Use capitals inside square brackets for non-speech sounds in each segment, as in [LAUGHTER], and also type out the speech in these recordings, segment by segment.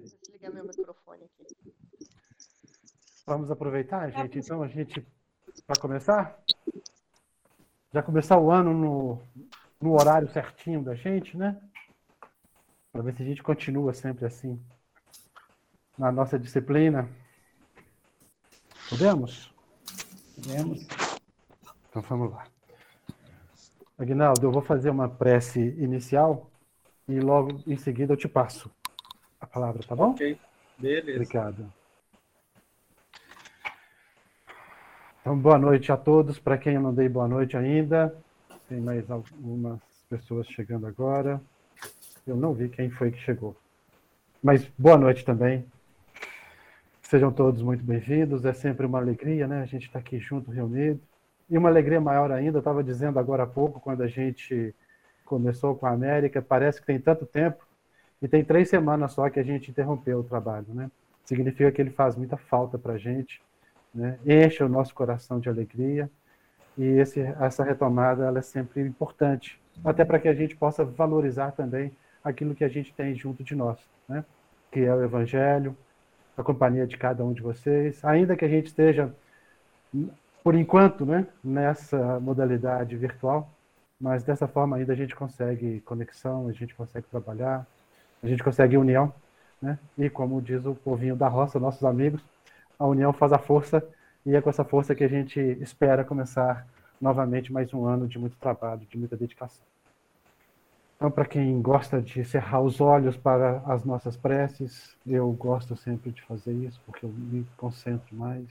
desligar meu microfone aqui. Vamos aproveitar, gente, então, a gente, para começar? Já começar o ano no, no horário certinho da gente, né? Para ver se a gente continua sempre assim na nossa disciplina. Podemos? Podemos. Então vamos lá. Aguinaldo, eu vou fazer uma prece inicial e logo em seguida eu te passo a palavra, tá bom? Ok, beleza. Obrigado. Então, boa noite a todos. Para quem eu não dei boa noite ainda, tem mais algumas pessoas chegando agora. Eu não vi quem foi que chegou. Mas boa noite também. Sejam todos muito bem-vindos. É sempre uma alegria, né? A gente está aqui junto, reunido. E uma alegria maior ainda, eu estava dizendo agora há pouco, quando a gente começou com a América, parece que tem tanto tempo, e tem três semanas só que a gente interrompeu o trabalho, né? Significa que ele faz muita falta para a gente, né? enche o nosso coração de alegria, e esse, essa retomada ela é sempre importante, até para que a gente possa valorizar também aquilo que a gente tem junto de nós, né? que é o Evangelho, a companhia de cada um de vocês, ainda que a gente esteja por enquanto, né, nessa modalidade virtual, mas dessa forma ainda a gente consegue conexão, a gente consegue trabalhar, a gente consegue união, né? E como diz o povinho da roça, nossos amigos, a união faz a força e é com essa força que a gente espera começar novamente mais um ano de muito trabalho, de muita dedicação. Então, para quem gosta de cerrar os olhos para as nossas preces, eu gosto sempre de fazer isso, porque eu me concentro mais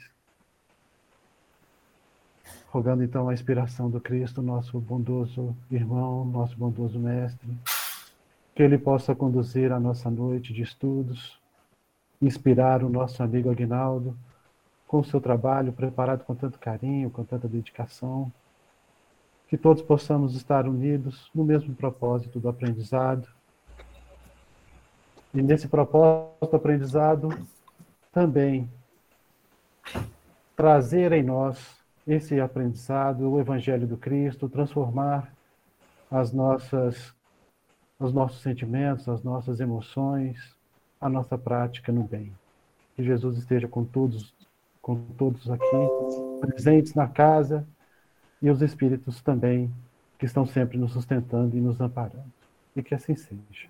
rogando então a inspiração do Cristo, nosso bondoso irmão, nosso bondoso mestre, que ele possa conduzir a nossa noite de estudos, inspirar o nosso amigo Aguinaldo com o seu trabalho preparado com tanto carinho, com tanta dedicação, que todos possamos estar unidos no mesmo propósito do aprendizado. E nesse propósito do aprendizado, também trazer em nós esse aprendizado, o Evangelho do Cristo, transformar as nossas, os nossos sentimentos, as nossas emoções, a nossa prática no bem. Que Jesus esteja com todos, com todos aqui, presentes na casa, e os Espíritos também, que estão sempre nos sustentando e nos amparando. E que assim seja.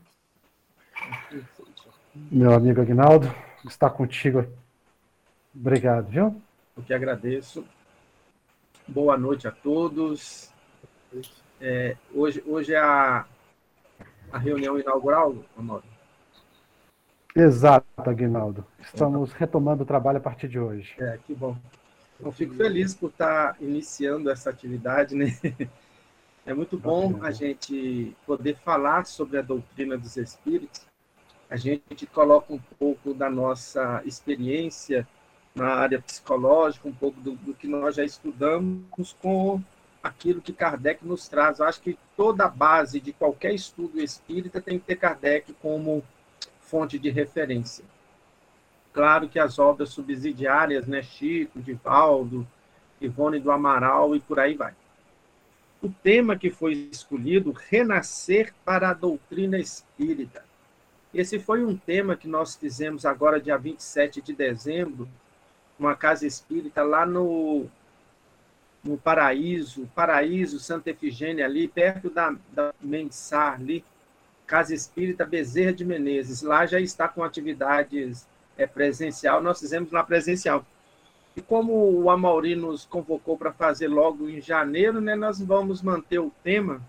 Meu amigo Agnaldo, está contigo. Obrigado, viu? Eu que agradeço. Boa noite a todos. É, hoje, hoje é a, a reunião inaugural, Amor? Exato, Aguinaldo. Estamos retomando o trabalho a partir de hoje. É, que bom. Eu fico feliz por estar iniciando essa atividade, né? [LAUGHS] É muito bom a gente poder falar sobre a doutrina dos espíritos. A gente coloca um pouco da nossa experiência na área psicológica, um pouco do, do, que nós já estudamos com aquilo que Kardec nos traz. Eu acho que toda a base de qualquer estudo espírita tem que ter Kardec como fonte de referência. Claro que as obras subsidiárias, né, Chico, Divaldo, Ivone do Amaral e por aí vai. O tema que foi escolhido, renascer para a doutrina espírita. Esse foi um tema que nós fizemos agora, dia 27 de dezembro, uma casa espírita lá no, no Paraíso, Paraíso, Santa Efigênia, ali, perto da, da Mensar, ali, Casa Espírita Bezerra de Menezes. Lá já está com atividades é, presencial, nós fizemos lá presencial. E como o Amauri nos convocou para fazer logo em janeiro, né, nós vamos manter o tema,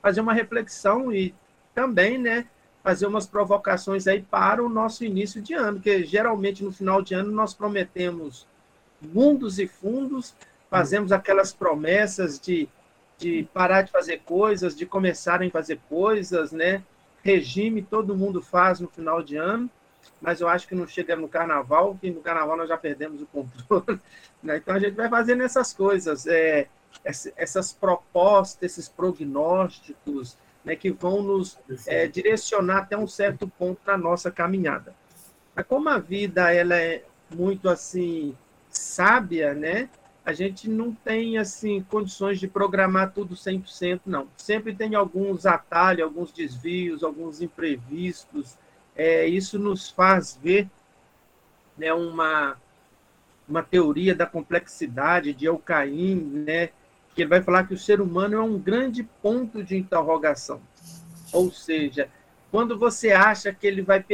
fazer uma reflexão e também, né, fazer umas provocações aí para o nosso início de ano, que geralmente no final de ano nós prometemos mundos e fundos, fazemos aquelas promessas de, de parar de fazer coisas, de começarem a fazer coisas, né? Regime todo mundo faz no final de ano, mas eu acho que não chega no carnaval, que no carnaval nós já perdemos o controle. [LAUGHS] Né? Então a gente vai fazendo essas coisas, é, essas propostas, esses prognósticos, né, que vão nos é, direcionar até um certo ponto na nossa caminhada. Mas como a vida ela é muito assim sábia, né? A gente não tem assim condições de programar tudo 100%, não. Sempre tem alguns atalhos, alguns desvios, alguns imprevistos, é, isso nos faz ver né, uma, uma teoria da complexidade de Eucaim, né, que ele vai falar que o ser humano é um grande ponto de interrogação. Ou seja, quando você acha que ele vai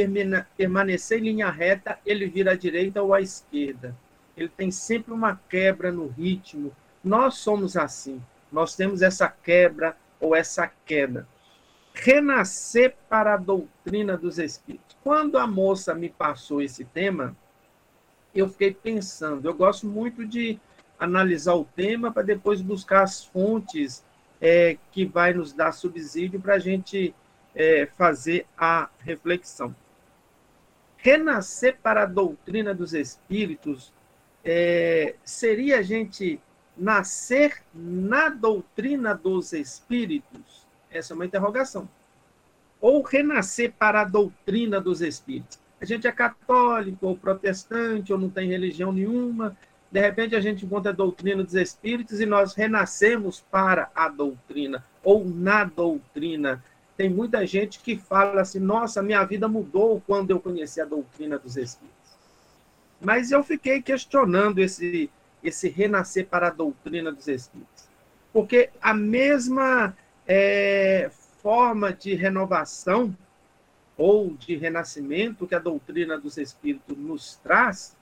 permanecer em linha reta, ele vira à direita ou à esquerda. Ele tem sempre uma quebra no ritmo. Nós somos assim. Nós temos essa quebra ou essa queda. Renascer para a doutrina dos espíritos. Quando a moça me passou esse tema, eu fiquei pensando. Eu gosto muito de analisar o tema para depois buscar as fontes é, que vai nos dar subsídio para a gente é, fazer a reflexão. Renascer para a doutrina dos espíritos é, seria a gente nascer na doutrina dos espíritos? Essa é uma interrogação. Ou renascer para a doutrina dos espíritos? A gente é católico ou protestante ou não tem religião nenhuma, de repente a gente encontra a doutrina dos espíritos e nós renascemos para a doutrina ou na doutrina. Tem muita gente que fala assim: nossa, minha vida mudou quando eu conheci a doutrina dos espíritos. Mas eu fiquei questionando esse, esse renascer para a doutrina dos espíritos. Porque a mesma é, forma de renovação ou de renascimento que a doutrina dos espíritos nos traz,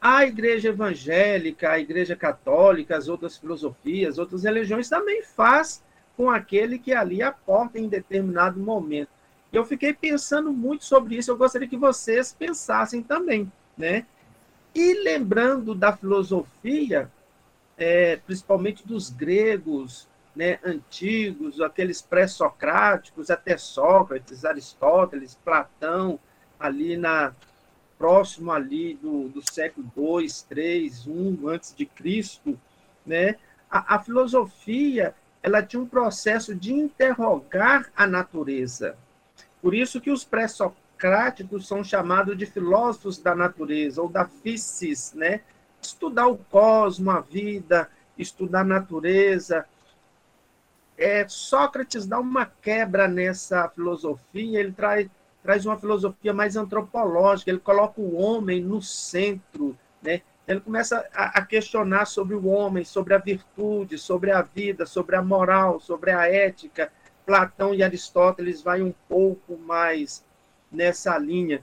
a igreja evangélica, a igreja católica, as outras filosofias, outras religiões também faz com aquele que ali aporta em determinado momento. Eu fiquei pensando muito sobre isso, eu gostaria que vocês pensassem também, né? E lembrando da filosofia, é, principalmente dos gregos né, antigos, aqueles pré-socráticos, até Sócrates, Aristóteles, Platão, ali na próximo ali do, do século 2, 3, 1 antes de Cristo, né? A, a filosofia ela tinha um processo de interrogar a natureza. Por isso que os pré-socráticos são chamados de filósofos da natureza ou da physis, né? Estudar o cosmos, a vida, estudar a natureza. É, Sócrates dá uma quebra nessa filosofia, ele traz traz uma filosofia mais antropológica, ele coloca o homem no centro, né? Ele começa a, a questionar sobre o homem, sobre a virtude, sobre a vida, sobre a moral, sobre a ética. Platão e Aristóteles vai um pouco mais nessa linha.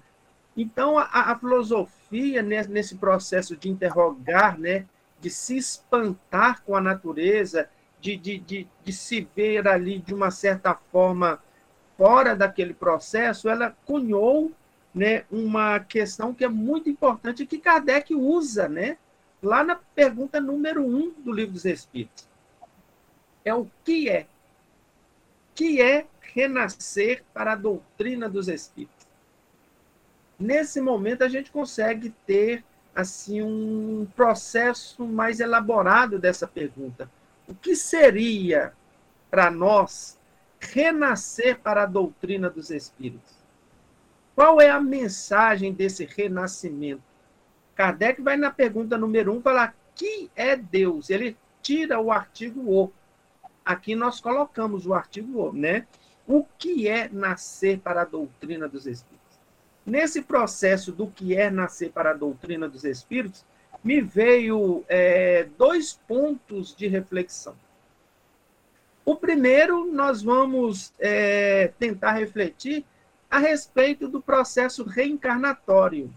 Então, a, a filosofia, nesse processo de interrogar, né, de se espantar com a natureza, de, de, de, de se ver ali de uma certa forma fora daquele processo, ela cunhou né, uma questão que é muito importante que Kardec usa né, lá na pergunta número um do Livro dos Espíritos. É o que é? Que é renascer para a doutrina dos Espíritos? Nesse momento, a gente consegue ter assim um processo mais elaborado dessa pergunta. O que seria para nós renascer para a doutrina dos espíritos. Qual é a mensagem desse renascimento? Kardec vai na pergunta número um falar que é Deus. Ele tira o artigo o. Aqui nós colocamos o artigo né? O que é nascer para a doutrina dos espíritos? Nesse processo do que é nascer para a doutrina dos espíritos, me veio é, dois pontos de reflexão. O primeiro, nós vamos é, tentar refletir a respeito do processo reencarnatório,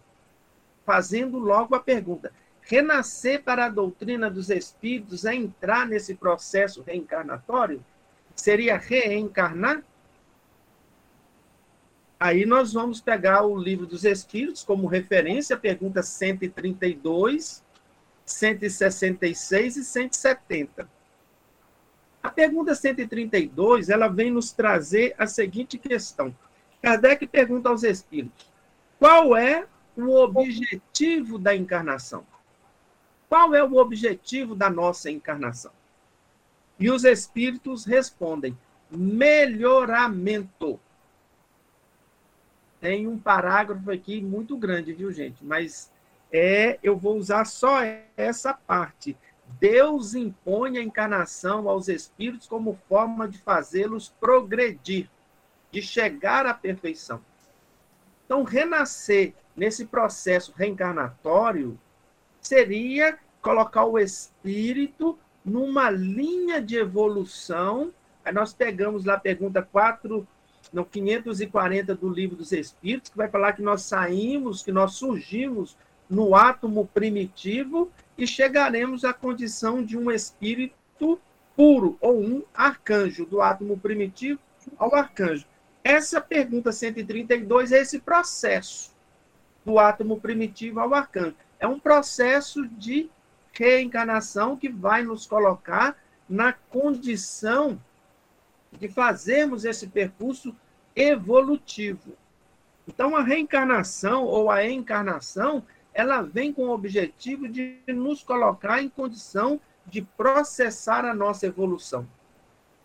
fazendo logo a pergunta: renascer para a doutrina dos espíritos é entrar nesse processo reencarnatório? Seria reencarnar? Aí nós vamos pegar o livro dos Espíritos como referência, pergunta 132, 166 e 170. A pergunta 132, ela vem nos trazer a seguinte questão. Kardec pergunta aos espíritos: qual é o objetivo da encarnação? Qual é o objetivo da nossa encarnação? E os espíritos respondem: melhoramento. Tem um parágrafo aqui muito grande, viu, gente? Mas é, eu vou usar só essa parte. Deus impõe a encarnação aos espíritos como forma de fazê-los progredir. de chegar à perfeição. Então, renascer nesse processo reencarnatório seria colocar o espírito numa linha de evolução. Aí nós pegamos lá a pergunta 4, no 540 do Livro dos Espíritos, que vai falar que nós saímos, que nós surgimos no átomo primitivo e chegaremos à condição de um espírito puro, ou um arcanjo, do átomo primitivo ao arcanjo. Essa pergunta 132 é esse processo do átomo primitivo ao arcanjo. É um processo de reencarnação que vai nos colocar na condição de fazermos esse percurso evolutivo. Então, a reencarnação ou a encarnação, ela vem com o objetivo de nos colocar em condição de processar a nossa evolução,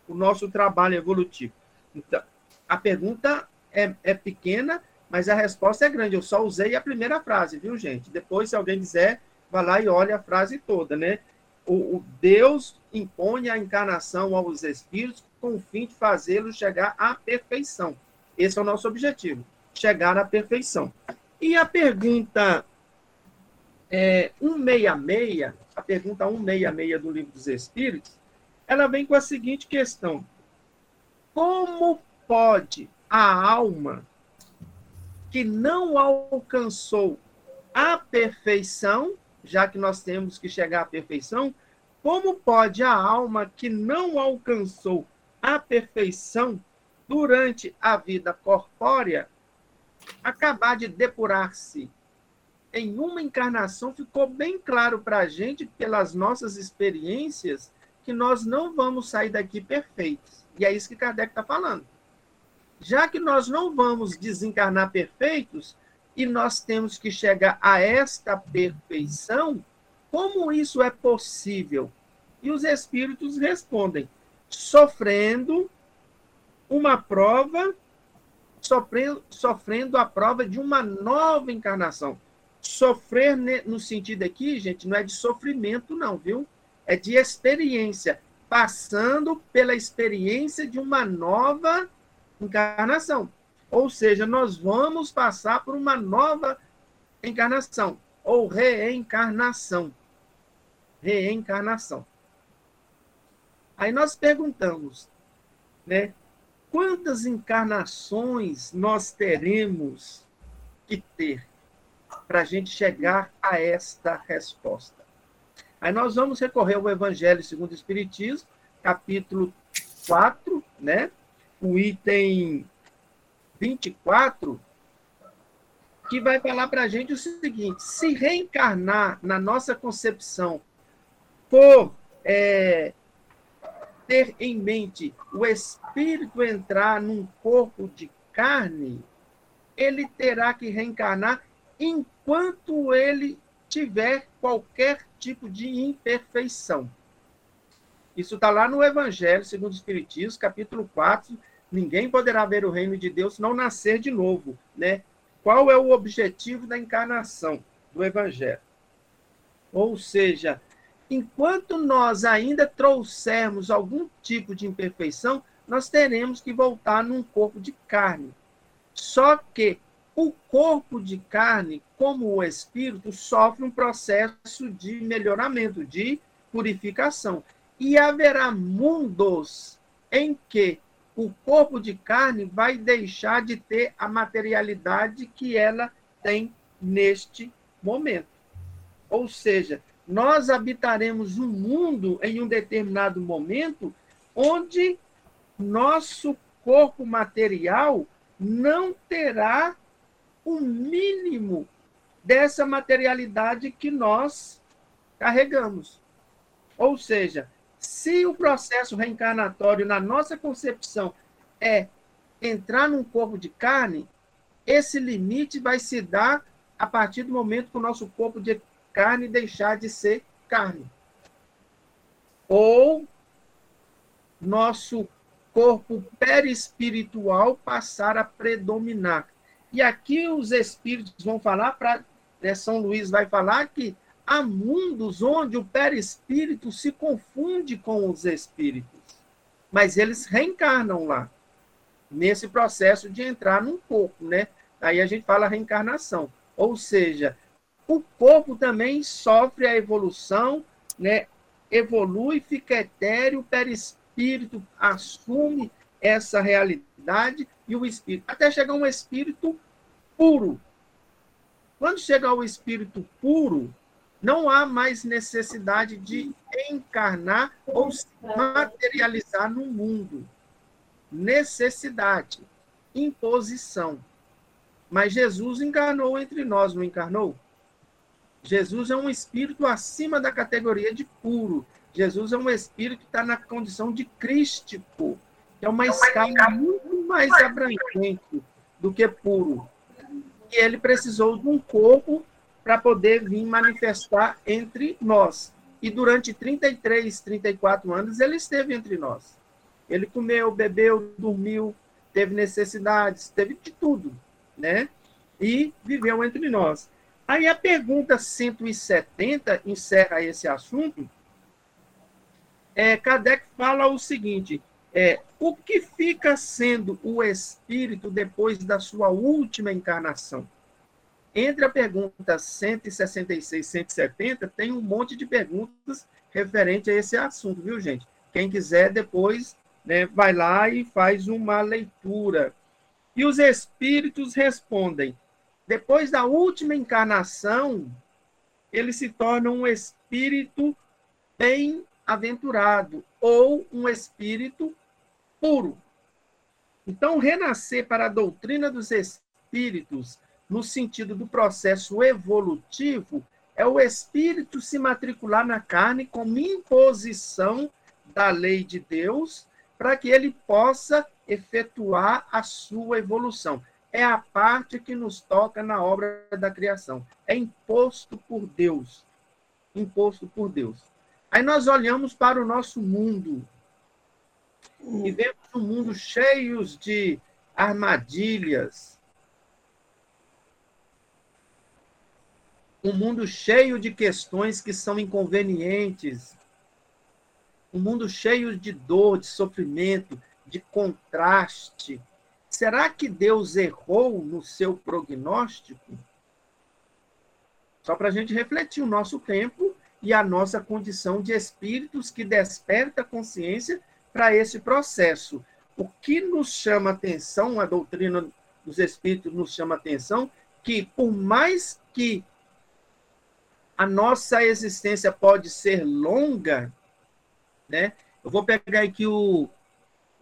o nosso trabalho evolutivo. Então, a pergunta é, é pequena, mas a resposta é grande. Eu só usei a primeira frase, viu, gente? Depois, se alguém quiser, vá lá e olhe a frase toda, né? O, o Deus impõe a encarnação aos espíritos com o fim de fazê-los chegar à perfeição. Esse é o nosso objetivo, chegar à perfeição. E a pergunta é, 166, a pergunta 166 do Livro dos Espíritos, ela vem com a seguinte questão: Como pode a alma que não alcançou a perfeição, já que nós temos que chegar à perfeição, como pode a alma que não alcançou a perfeição durante a vida corpórea acabar de depurar-se? Em uma encarnação ficou bem claro para a gente, pelas nossas experiências, que nós não vamos sair daqui perfeitos. E é isso que Kardec está falando já que nós não vamos desencarnar perfeitos e nós temos que chegar a esta perfeição, como isso é possível? E os espíritos respondem: sofrendo uma prova, sofrendo, sofrendo a prova de uma nova encarnação. Sofrer no sentido aqui, gente, não é de sofrimento, não, viu? É de experiência, passando pela experiência de uma nova encarnação encarnação. Ou seja, nós vamos passar por uma nova encarnação ou reencarnação. Reencarnação. Aí nós perguntamos, né? Quantas encarnações nós teremos que ter para a gente chegar a esta resposta? Aí nós vamos recorrer ao Evangelho segundo o Espiritismo, capítulo 4, né? O item 24, que vai falar para a gente o seguinte: se reencarnar na nossa concepção por é, ter em mente o espírito entrar num corpo de carne, ele terá que reencarnar enquanto ele tiver qualquer tipo de imperfeição. Isso está lá no Evangelho segundo o Espiritismo, capítulo 4, Ninguém poderá ver o reino de Deus se não nascer de novo, né? Qual é o objetivo da encarnação do evangelho? Ou seja, enquanto nós ainda trouxermos algum tipo de imperfeição, nós teremos que voltar num corpo de carne. Só que o corpo de carne, como o espírito, sofre um processo de melhoramento, de purificação. E haverá mundos em que o corpo de carne vai deixar de ter a materialidade que ela tem neste momento. Ou seja, nós habitaremos um mundo em um determinado momento onde nosso corpo material não terá o mínimo dessa materialidade que nós carregamos. Ou seja, se o processo reencarnatório, na nossa concepção, é entrar num corpo de carne, esse limite vai se dar a partir do momento que o nosso corpo de carne deixar de ser carne. Ou nosso corpo perispiritual passar a predominar. E aqui os espíritos vão falar, para né, São Luís vai falar que há mundos onde o perispírito se confunde com os espíritos, mas eles reencarnam lá. nesse processo de entrar num corpo, né? Aí a gente fala reencarnação. Ou seja, o corpo também sofre a evolução, né? Evolui, fica etéreo, o perispírito assume essa realidade e o espírito, até chegar um espírito puro. Quando chega ao espírito puro, não há mais necessidade de encarnar ou se materializar no mundo. Necessidade, imposição. Mas Jesus encarnou entre nós, não encarnou? Jesus é um espírito acima da categoria de puro. Jesus é um espírito que está na condição de crístico, que é uma escala muito mais abrangente do que puro. E ele precisou de um corpo para poder vir manifestar entre nós. E durante 33, 34 anos ele esteve entre nós. Ele comeu, bebeu, dormiu, teve necessidades, teve de tudo, né? E viveu entre nós. Aí a pergunta 170 encerra esse assunto. É, Kardec fala o seguinte: é, o que fica sendo o espírito depois da sua última encarnação? Entre a pergunta 166 e 170, tem um monte de perguntas referente a esse assunto, viu, gente? Quem quiser, depois né, vai lá e faz uma leitura. E os espíritos respondem: depois da última encarnação, ele se torna um espírito bem-aventurado ou um espírito puro. Então, renascer para a doutrina dos espíritos, no sentido do processo evolutivo, é o espírito se matricular na carne como imposição da lei de Deus, para que ele possa efetuar a sua evolução é a parte que nos toca na obra da criação. É imposto por Deus. Imposto por Deus. Aí nós olhamos para o nosso mundo e vemos um mundo cheio de armadilhas, um mundo cheio de questões que são inconvenientes, um mundo cheio de dor, de sofrimento, de contraste, Será que Deus errou no seu prognóstico? Só para a gente refletir o nosso tempo e a nossa condição de espíritos que desperta a consciência para esse processo. O que nos chama atenção, a doutrina dos espíritos nos chama atenção, que por mais que a nossa existência pode ser longa, né? Eu vou pegar aqui o,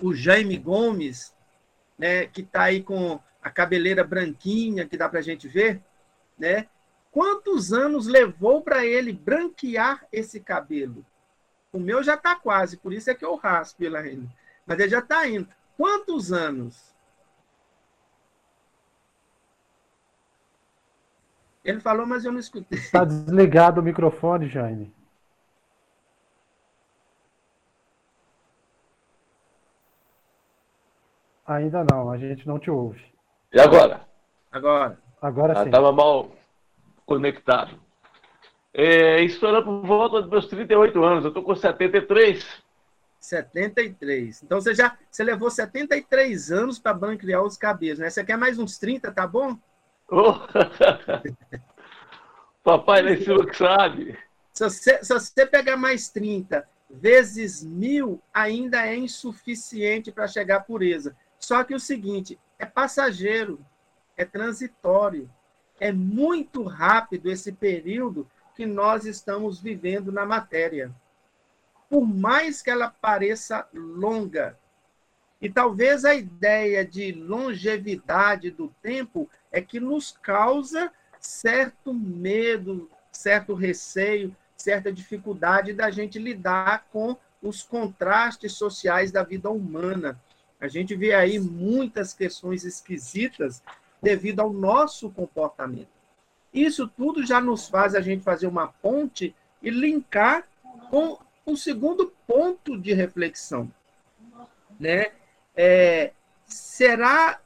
o Jaime Gomes, né, que está aí com a cabeleira branquinha, que dá para a gente ver, né? Quantos anos levou para ele branquear esse cabelo? O meu já está quase, por isso é que eu raspo ele ainda. Mas ele já está indo. Quantos anos? Ele falou, mas eu não escutei. Está desligado o microfone, Jaime. Ainda não, a gente não te ouve. E agora? Agora. Agora sim. Estava mal conectado. É, era por volta dos meus 38 anos, eu estou com 73. 73. Então você já você levou 73 anos para branquear os cabelos, né? Você quer mais uns 30, tá bom? Oh. [LAUGHS] Papai lá em cima que sabe. Se você, se você pegar mais 30 vezes mil, ainda é insuficiente para chegar à pureza. Só que o seguinte, é passageiro, é transitório, é muito rápido esse período que nós estamos vivendo na matéria. Por mais que ela pareça longa, e talvez a ideia de longevidade do tempo é que nos causa certo medo, certo receio, certa dificuldade da gente lidar com os contrastes sociais da vida humana. A gente vê aí muitas questões esquisitas devido ao nosso comportamento. Isso tudo já nos faz a gente fazer uma ponte e linkar com o segundo ponto de reflexão, né? É, será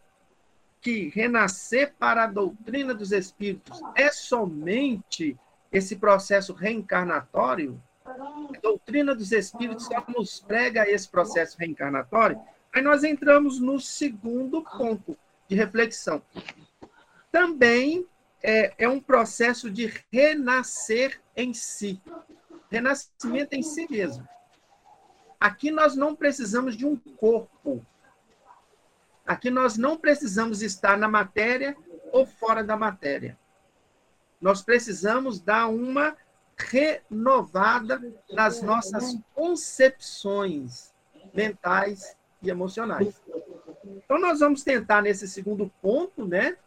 que renascer para a doutrina dos espíritos é somente esse processo reencarnatório? A doutrina dos espíritos só nos prega esse processo reencarnatório? Aí nós entramos no segundo ponto de reflexão. Também é, é um processo de renascer em si. Renascimento em si mesmo. Aqui nós não precisamos de um corpo. Aqui nós não precisamos estar na matéria ou fora da matéria. Nós precisamos dar uma renovada nas nossas concepções mentais e emocionais. Então, nós vamos tentar, nesse segundo ponto, né,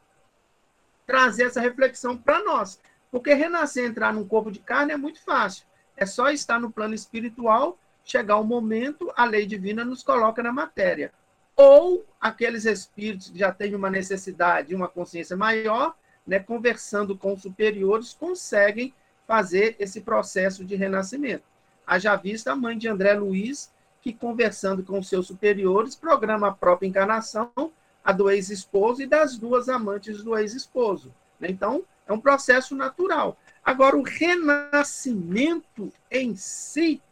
trazer essa reflexão para nós. Porque renascer, entrar num corpo de carne é muito fácil. É só estar no plano espiritual, chegar o um momento, a lei divina nos coloca na matéria. Ou aqueles espíritos que já têm uma necessidade, uma consciência maior, né, conversando com superiores, conseguem fazer esse processo de renascimento. Haja vista a mãe de André Luiz, que conversando com seus superiores, programa a própria encarnação, a do ex-esposo e das duas amantes do ex-esposo. Então, é um processo natural. Agora, o renascimento em si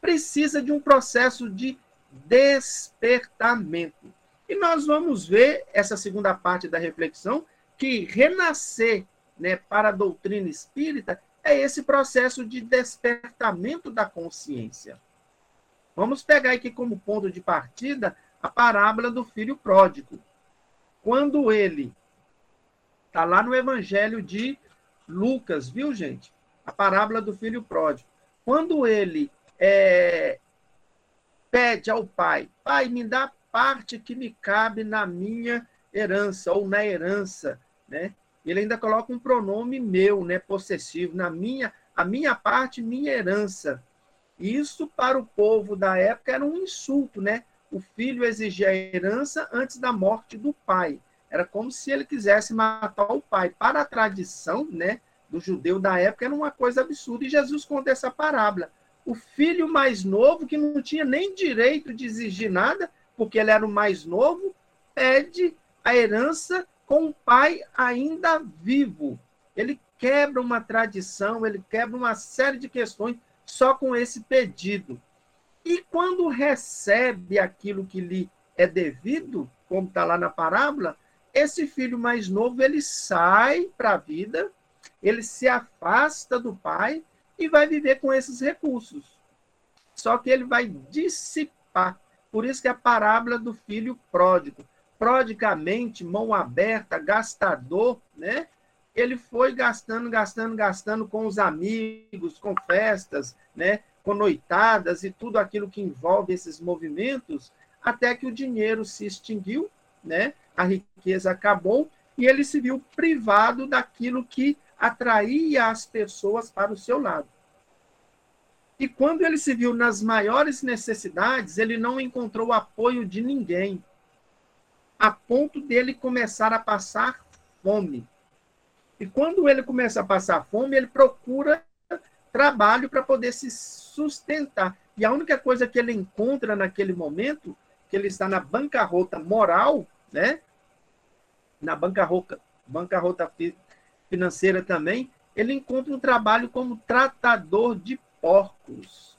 precisa de um processo de despertamento. E nós vamos ver essa segunda parte da reflexão que renascer né, para a doutrina espírita é esse processo de despertamento da consciência. Vamos pegar aqui como ponto de partida a parábola do filho pródigo. Quando ele está lá no Evangelho de Lucas, viu, gente? A parábola do filho pródigo. Quando ele é, pede ao pai, pai, me dá parte que me cabe na minha herança ou na herança, né? Ele ainda coloca um pronome meu, né, possessivo, na minha, a minha parte, minha herança. Isso para o povo da época era um insulto, né? O filho exigia a herança antes da morte do pai. Era como se ele quisesse matar o pai. Para a tradição, né, do judeu da época era uma coisa absurda e Jesus conta essa parábola. O filho mais novo que não tinha nem direito de exigir nada, porque ele era o mais novo, pede a herança com o pai ainda vivo. Ele quebra uma tradição, ele quebra uma série de questões só com esse pedido. E quando recebe aquilo que lhe é devido, como está lá na parábola, esse filho mais novo ele sai para a vida, ele se afasta do pai e vai viver com esses recursos. Só que ele vai dissipar. Por isso que a parábola do filho pródigo prodigamente, mão aberta, gastador, né? Ele foi gastando, gastando, gastando com os amigos, com festas, né? Com noitadas e tudo aquilo que envolve esses movimentos, até que o dinheiro se extinguiu, né? A riqueza acabou e ele se viu privado daquilo que atraía as pessoas para o seu lado. E quando ele se viu nas maiores necessidades, ele não encontrou apoio de ninguém a ponto dele começar a passar fome. E quando ele começa a passar fome, ele procura trabalho para poder se sustentar. E a única coisa que ele encontra naquele momento, que ele está na bancarrota moral, né? Na bancarrota, bancarrota financeira também, ele encontra um trabalho como tratador de porcos.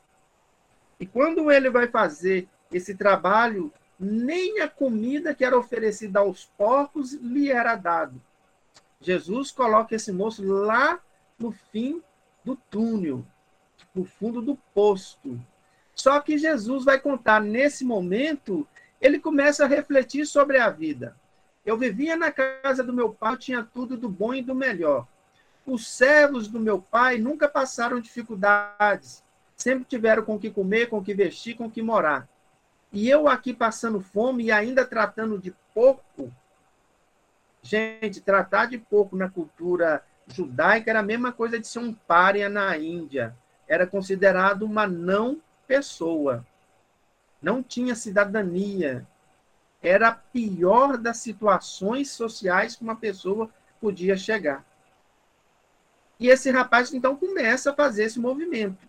E quando ele vai fazer esse trabalho nem a comida que era oferecida aos porcos lhe era dado. Jesus coloca esse moço lá no fim do túnel, no fundo do posto. Só que Jesus vai contar nesse momento, ele começa a refletir sobre a vida. Eu vivia na casa do meu pai, tinha tudo do bom e do melhor. Os servos do meu pai nunca passaram dificuldades, sempre tiveram com o que comer, com o que vestir, com o que morar. E eu aqui passando fome e ainda tratando de porco. Gente, tratar de porco na cultura judaica era a mesma coisa de ser um pária na Índia. Era considerado uma não pessoa. Não tinha cidadania. Era a pior das situações sociais que uma pessoa podia chegar. E esse rapaz então começa a fazer esse movimento,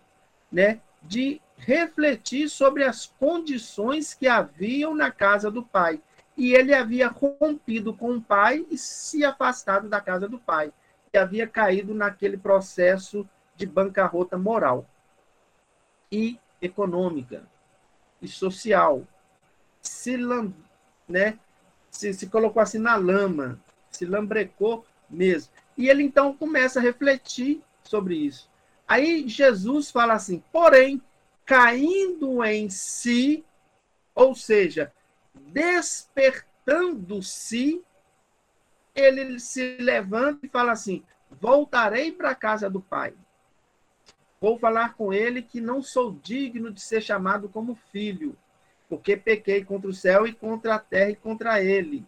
né, de refletir sobre as condições que haviam na casa do pai. E ele havia rompido com o pai e se afastado da casa do pai. E havia caído naquele processo de bancarrota moral e econômica e social. se, né, se, se colocou assim na lama, se lambrecou mesmo. E ele então começa a refletir sobre isso. Aí Jesus fala assim: porém, caindo em si, ou seja, despertando-se, ele se levanta e fala assim: voltarei para a casa do Pai. Vou falar com ele que não sou digno de ser chamado como filho, porque pequei contra o céu e contra a terra e contra ele.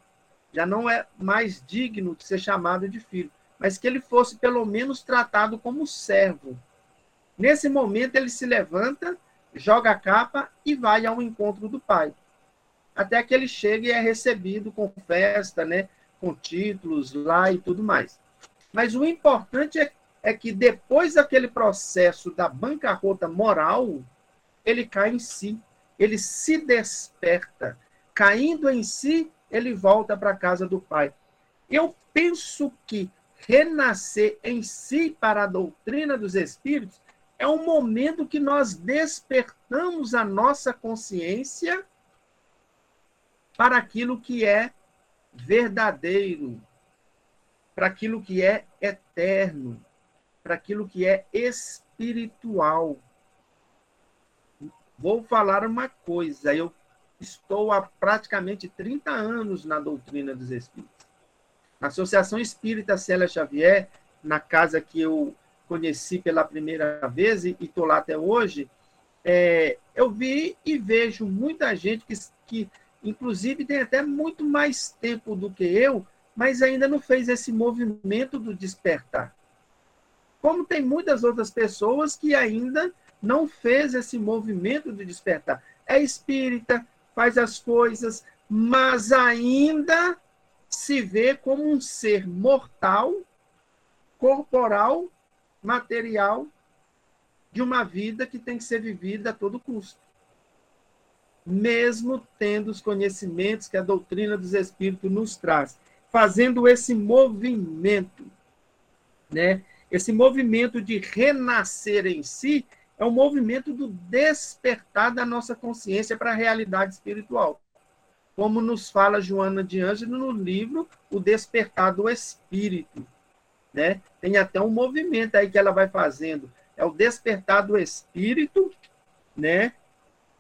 Já não é mais digno de ser chamado de filho, mas que ele fosse pelo menos tratado como servo. Nesse momento ele se levanta, joga a capa e vai ao encontro do pai. Até que ele chega e é recebido com festa, né, com títulos lá e tudo mais. Mas o importante é é que depois daquele processo da bancarrota moral, ele cai em si, ele se desperta. Caindo em si, ele volta para a casa do Pai. Eu penso que renascer em si para a doutrina dos Espíritos é um momento que nós despertamos a nossa consciência para aquilo que é verdadeiro, para aquilo que é eterno para aquilo que é espiritual. Vou falar uma coisa, eu estou há praticamente 30 anos na doutrina dos espíritos. Na Associação Espírita Célia Xavier, na casa que eu conheci pela primeira vez e estou lá até hoje, é, eu vi e vejo muita gente que, que, inclusive, tem até muito mais tempo do que eu, mas ainda não fez esse movimento do despertar como tem muitas outras pessoas que ainda não fez esse movimento de despertar. É espírita, faz as coisas, mas ainda se vê como um ser mortal, corporal, material, de uma vida que tem que ser vivida a todo custo. Mesmo tendo os conhecimentos que a doutrina dos espíritos nos traz, fazendo esse movimento, né? Esse movimento de renascer em si é um movimento do despertar da nossa consciência para a realidade espiritual. Como nos fala Joana de Ângelo no livro O Despertar do Espírito. Né? Tem até um movimento aí que ela vai fazendo. É o despertar do espírito, né?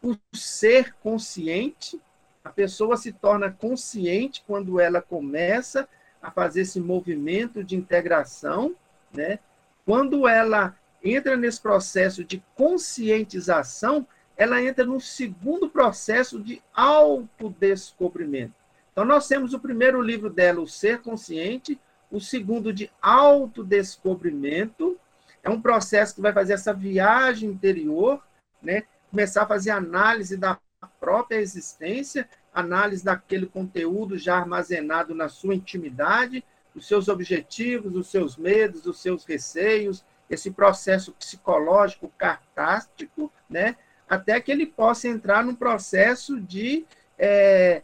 o ser consciente. A pessoa se torna consciente quando ela começa a fazer esse movimento de integração né? Quando ela entra nesse processo de conscientização, ela entra no segundo processo de autodescobrimento. Então, nós temos o primeiro livro dela, O Ser Consciente, o segundo de autodescobrimento. É um processo que vai fazer essa viagem interior, né? começar a fazer análise da própria existência, análise daquele conteúdo já armazenado na sua intimidade, os seus objetivos, os seus medos, os seus receios, esse processo psicológico cartástico, né? Até que ele possa entrar num processo de é,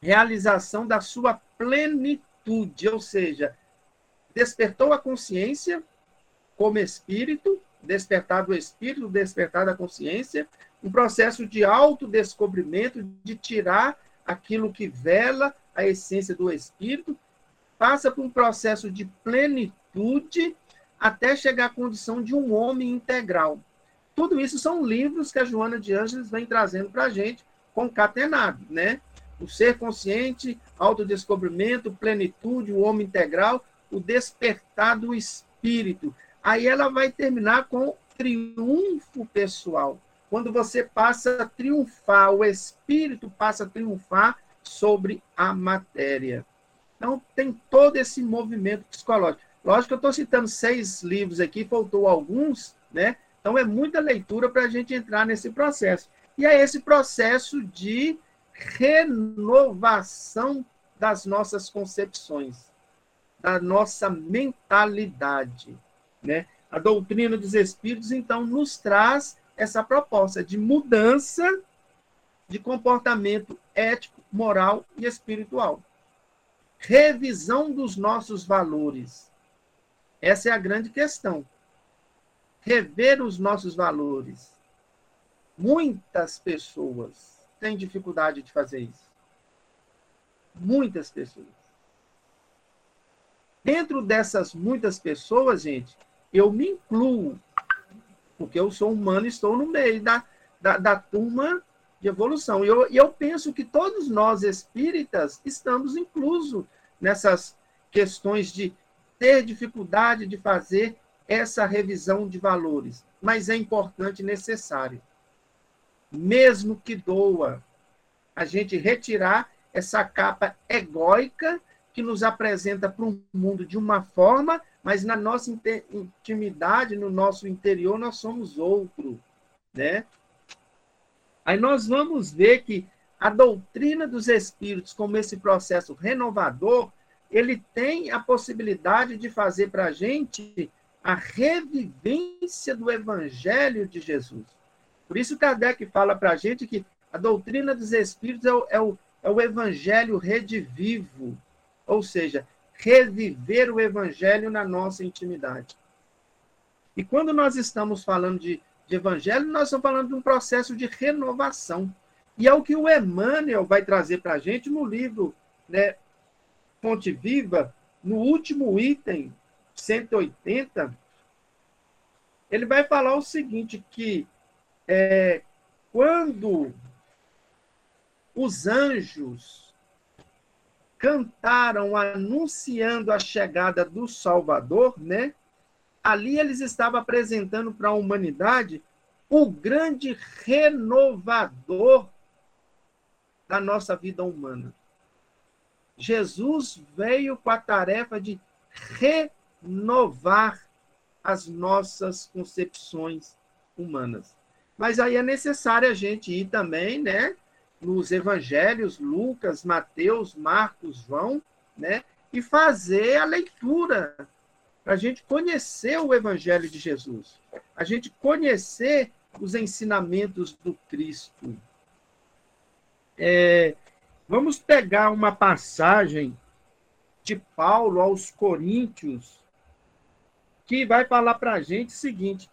realização da sua plenitude, ou seja, despertou a consciência como espírito, despertar do espírito, despertar da consciência, um processo de autodescobrimento, de tirar aquilo que vela a essência do espírito passa por um processo de plenitude até chegar à condição de um homem integral. Tudo isso são livros que a Joana de Ângeles vem trazendo para a gente, concatenado, né? O ser consciente, autodescobrimento, plenitude, o homem integral, o despertar do espírito. Aí ela vai terminar com triunfo pessoal. Quando você passa a triunfar, o espírito passa a triunfar sobre a matéria. Então, tem todo esse movimento psicológico. Lógico que eu estou citando seis livros aqui, faltou alguns, né? Então, é muita leitura para a gente entrar nesse processo. E é esse processo de renovação das nossas concepções, da nossa mentalidade, né? A doutrina dos espíritos, então, nos traz essa proposta de mudança de comportamento ético, moral e espiritual revisão dos nossos valores. Essa é a grande questão. Rever os nossos valores. Muitas pessoas têm dificuldade de fazer isso. Muitas pessoas. Dentro dessas muitas pessoas, gente, eu me incluo, porque eu sou humano e estou no meio da, da, da turma de evolução. E eu, eu penso que todos nós espíritas estamos inclusos nessas questões de ter dificuldade de fazer essa revisão de valores, mas é importante e necessário. Mesmo que doa, a gente retirar essa capa egóica que nos apresenta para o mundo de uma forma, mas na nossa intimidade, no nosso interior, nós somos outro, né? Aí nós vamos ver que a doutrina dos espíritos, como esse processo renovador, ele tem a possibilidade de fazer para a gente a revivência do Evangelho de Jesus. Por isso, Kardec fala para a gente que a doutrina dos Espíritos é o, é o, é o Evangelho redivivo, ou seja, reviver o Evangelho na nossa intimidade. E quando nós estamos falando de, de Evangelho, nós estamos falando de um processo de renovação. E é o que o Emmanuel vai trazer para a gente no livro né, Fonte Viva, no último item, 180, ele vai falar o seguinte, que é, quando os anjos cantaram anunciando a chegada do Salvador, né? Ali eles estavam apresentando para a humanidade o grande renovador da nossa vida humana. Jesus veio com a tarefa de renovar as nossas concepções humanas. Mas aí é necessário a gente ir também, né, nos evangelhos, Lucas, Mateus, Marcos, João, né, e fazer a leitura para a gente conhecer o evangelho de Jesus, a gente conhecer os ensinamentos do Cristo. É, vamos pegar uma passagem de Paulo aos Coríntios, que vai falar para a gente o seguinte,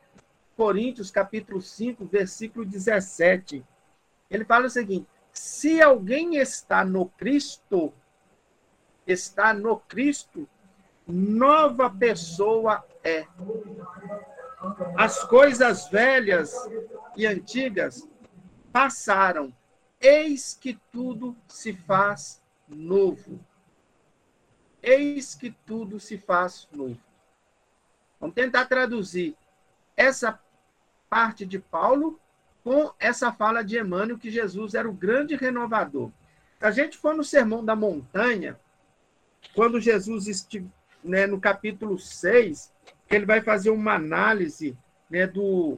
Coríntios, capítulo 5, versículo 17. Ele fala o seguinte: se alguém está no Cristo, está no Cristo, nova pessoa é. As coisas velhas e antigas passaram, eis que tudo se faz novo eis que tudo se faz novo. Vamos tentar traduzir essa parte de Paulo com essa fala de Emmanuel que Jesus era o grande renovador. A gente for no Sermão da Montanha, quando Jesus estive né, no capítulo 6, ele vai fazer uma análise né, do,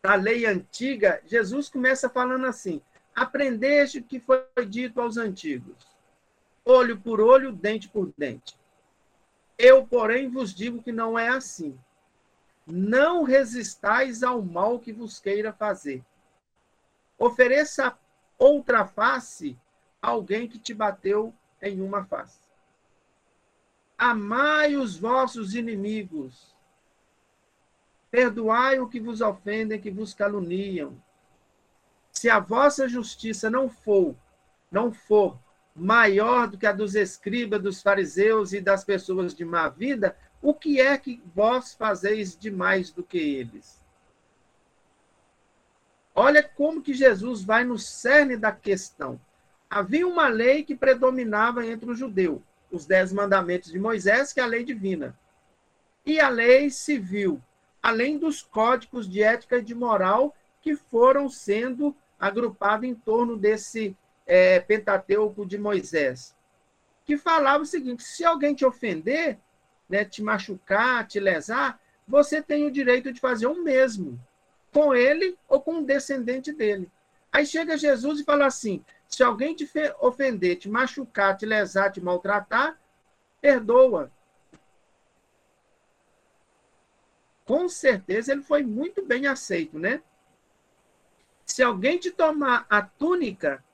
da lei antiga, Jesus começa falando assim: aprendeste o que foi dito aos antigos olho por olho, dente por dente. Eu, porém, vos digo que não é assim. Não resistais ao mal que vos queira fazer. Ofereça outra face a alguém que te bateu em uma face. Amai os vossos inimigos. Perdoai o que vos ofendem, que vos caluniam. Se a vossa justiça não for, não for maior do que a dos escribas, dos fariseus e das pessoas de má vida, o que é que vós fazeis de mais do que eles? Olha como que Jesus vai no cerne da questão. Havia uma lei que predominava entre o judeu, os dez mandamentos de Moisés, que é a lei divina, e a lei civil, além dos códigos de ética e de moral que foram sendo agrupados em torno desse é, Pentateuco de Moisés, que falava o seguinte: se alguém te ofender, né, te machucar, te lesar, você tem o direito de fazer o mesmo com ele ou com o descendente dele. Aí chega Jesus e fala assim: se alguém te ofender, te machucar, te lesar, te maltratar, perdoa. Com certeza ele foi muito bem aceito, né? Se alguém te tomar a túnica,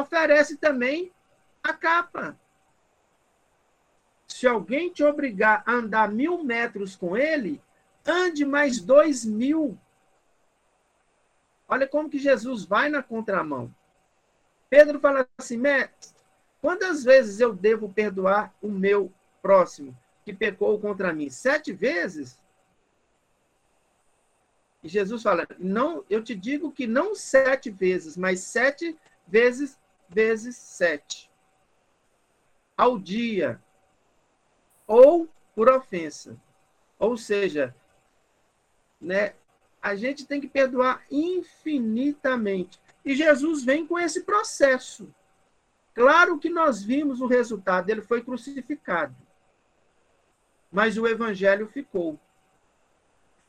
oferece também a capa. Se alguém te obrigar a andar mil metros com ele, ande mais dois mil. Olha como que Jesus vai na contramão. Pedro fala assim, mestre, quantas vezes eu devo perdoar o meu próximo que pecou contra mim? Sete vezes? E Jesus fala, não, eu te digo que não sete vezes, mas sete vezes vezes sete. Ao dia. Ou por ofensa. Ou seja, né, a gente tem que perdoar infinitamente. E Jesus vem com esse processo. Claro que nós vimos o resultado, ele foi crucificado. Mas o evangelho ficou.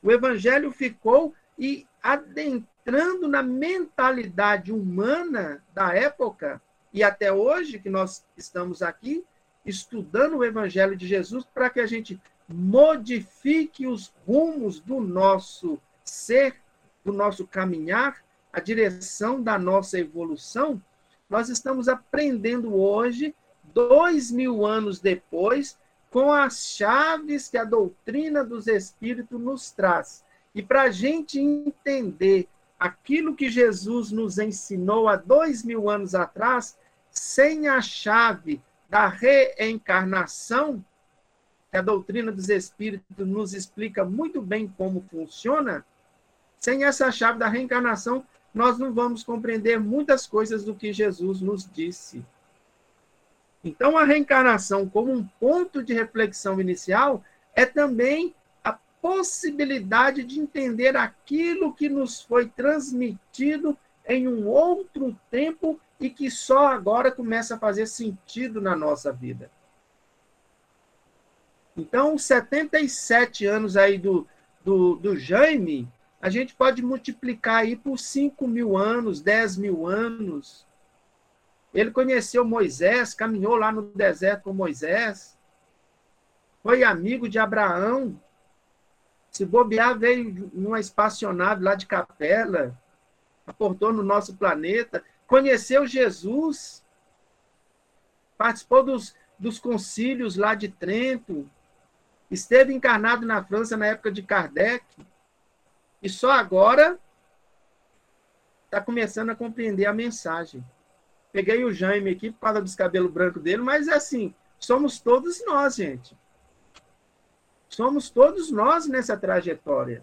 O evangelho ficou e adentrando na mentalidade humana da época e até hoje que nós estamos aqui estudando o evangelho de Jesus para que a gente modifique os rumos do nosso ser, do nosso caminhar, a direção da nossa evolução, nós estamos aprendendo hoje, dois mil anos depois, com as chaves que a doutrina dos Espíritos nos traz. E para a gente entender aquilo que Jesus nos ensinou há dois mil anos atrás, sem a chave da reencarnação, que a doutrina dos Espíritos nos explica muito bem como funciona, sem essa chave da reencarnação, nós não vamos compreender muitas coisas do que Jesus nos disse. Então, a reencarnação, como um ponto de reflexão inicial, é também possibilidade de entender aquilo que nos foi transmitido em um outro tempo e que só agora começa a fazer sentido na nossa vida. Então, 77 anos aí do, do, do Jaime a gente pode multiplicar aí por 5 mil anos, 10 mil anos. Ele conheceu Moisés, caminhou lá no deserto com Moisés, foi amigo de Abraão. Se bobear, veio numa espaçonave lá de Capela, aportou no nosso planeta, conheceu Jesus, participou dos, dos concílios lá de Trento, esteve encarnado na França na época de Kardec. E só agora está começando a compreender a mensagem. Peguei o Jaime aqui por causa dos cabelos brancos dele, mas é assim, somos todos nós, gente. Somos todos nós nessa trajetória.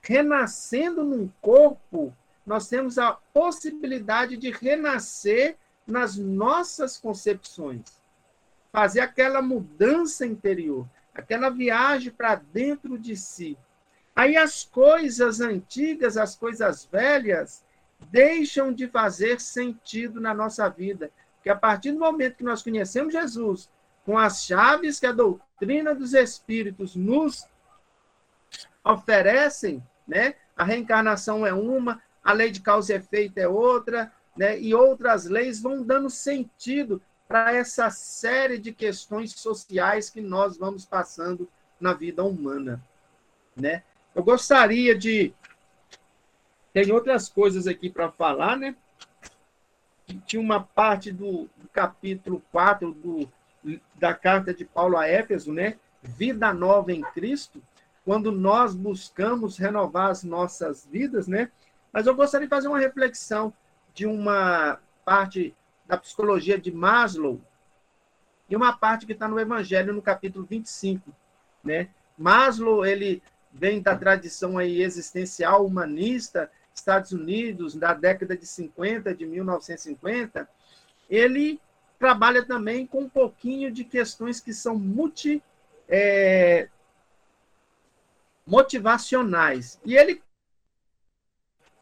Renascendo num corpo, nós temos a possibilidade de renascer nas nossas concepções. Fazer aquela mudança interior, aquela viagem para dentro de si. Aí as coisas antigas, as coisas velhas, deixam de fazer sentido na nossa vida. Porque a partir do momento que nós conhecemos Jesus, com as chaves que a doutrina dos Espíritos nos oferecem, né? A reencarnação é uma, a lei de causa e efeito é outra, né? E outras leis vão dando sentido para essa série de questões sociais que nós vamos passando na vida humana, né? Eu gostaria de. Tem outras coisas aqui para falar, né? Tinha uma parte do, do capítulo 4 do, da carta de Paulo a Éfeso, né? Vida nova em Cristo, quando nós buscamos renovar as nossas vidas, né? Mas eu gostaria de fazer uma reflexão de uma parte da psicologia de Maslow e uma parte que está no Evangelho, no capítulo 25, né? Maslow, ele vem da tradição aí existencial humanista, Estados Unidos, da década de 50, de 1950, ele trabalha também com um pouquinho de questões que são multi, é, motivacionais. E ele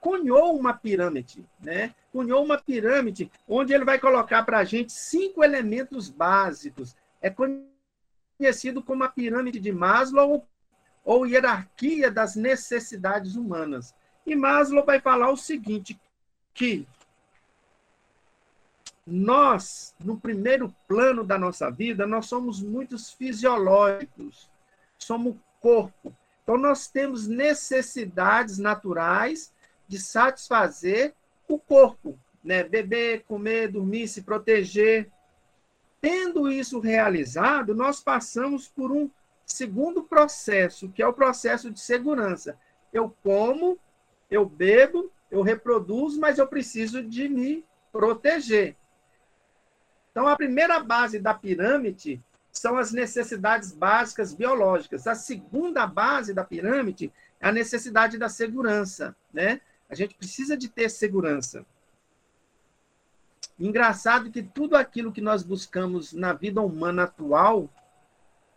cunhou uma pirâmide, né? Cunhou uma pirâmide onde ele vai colocar para a gente cinco elementos básicos. É conhecido como a pirâmide de Maslow ou hierarquia das necessidades humanas. E Maslow vai falar o seguinte, que nós, no primeiro plano da nossa vida, nós somos muitos fisiológicos, somos corpo. Então, nós temos necessidades naturais de satisfazer o corpo, né? Beber, comer, dormir, se proteger. Tendo isso realizado, nós passamos por um segundo processo, que é o processo de segurança. Eu como, eu bebo, eu reproduzo, mas eu preciso de me proteger. Então, a primeira base da pirâmide são as necessidades básicas biológicas. A segunda base da pirâmide é a necessidade da segurança, né? A gente precisa de ter segurança. Engraçado que tudo aquilo que nós buscamos na vida humana atual,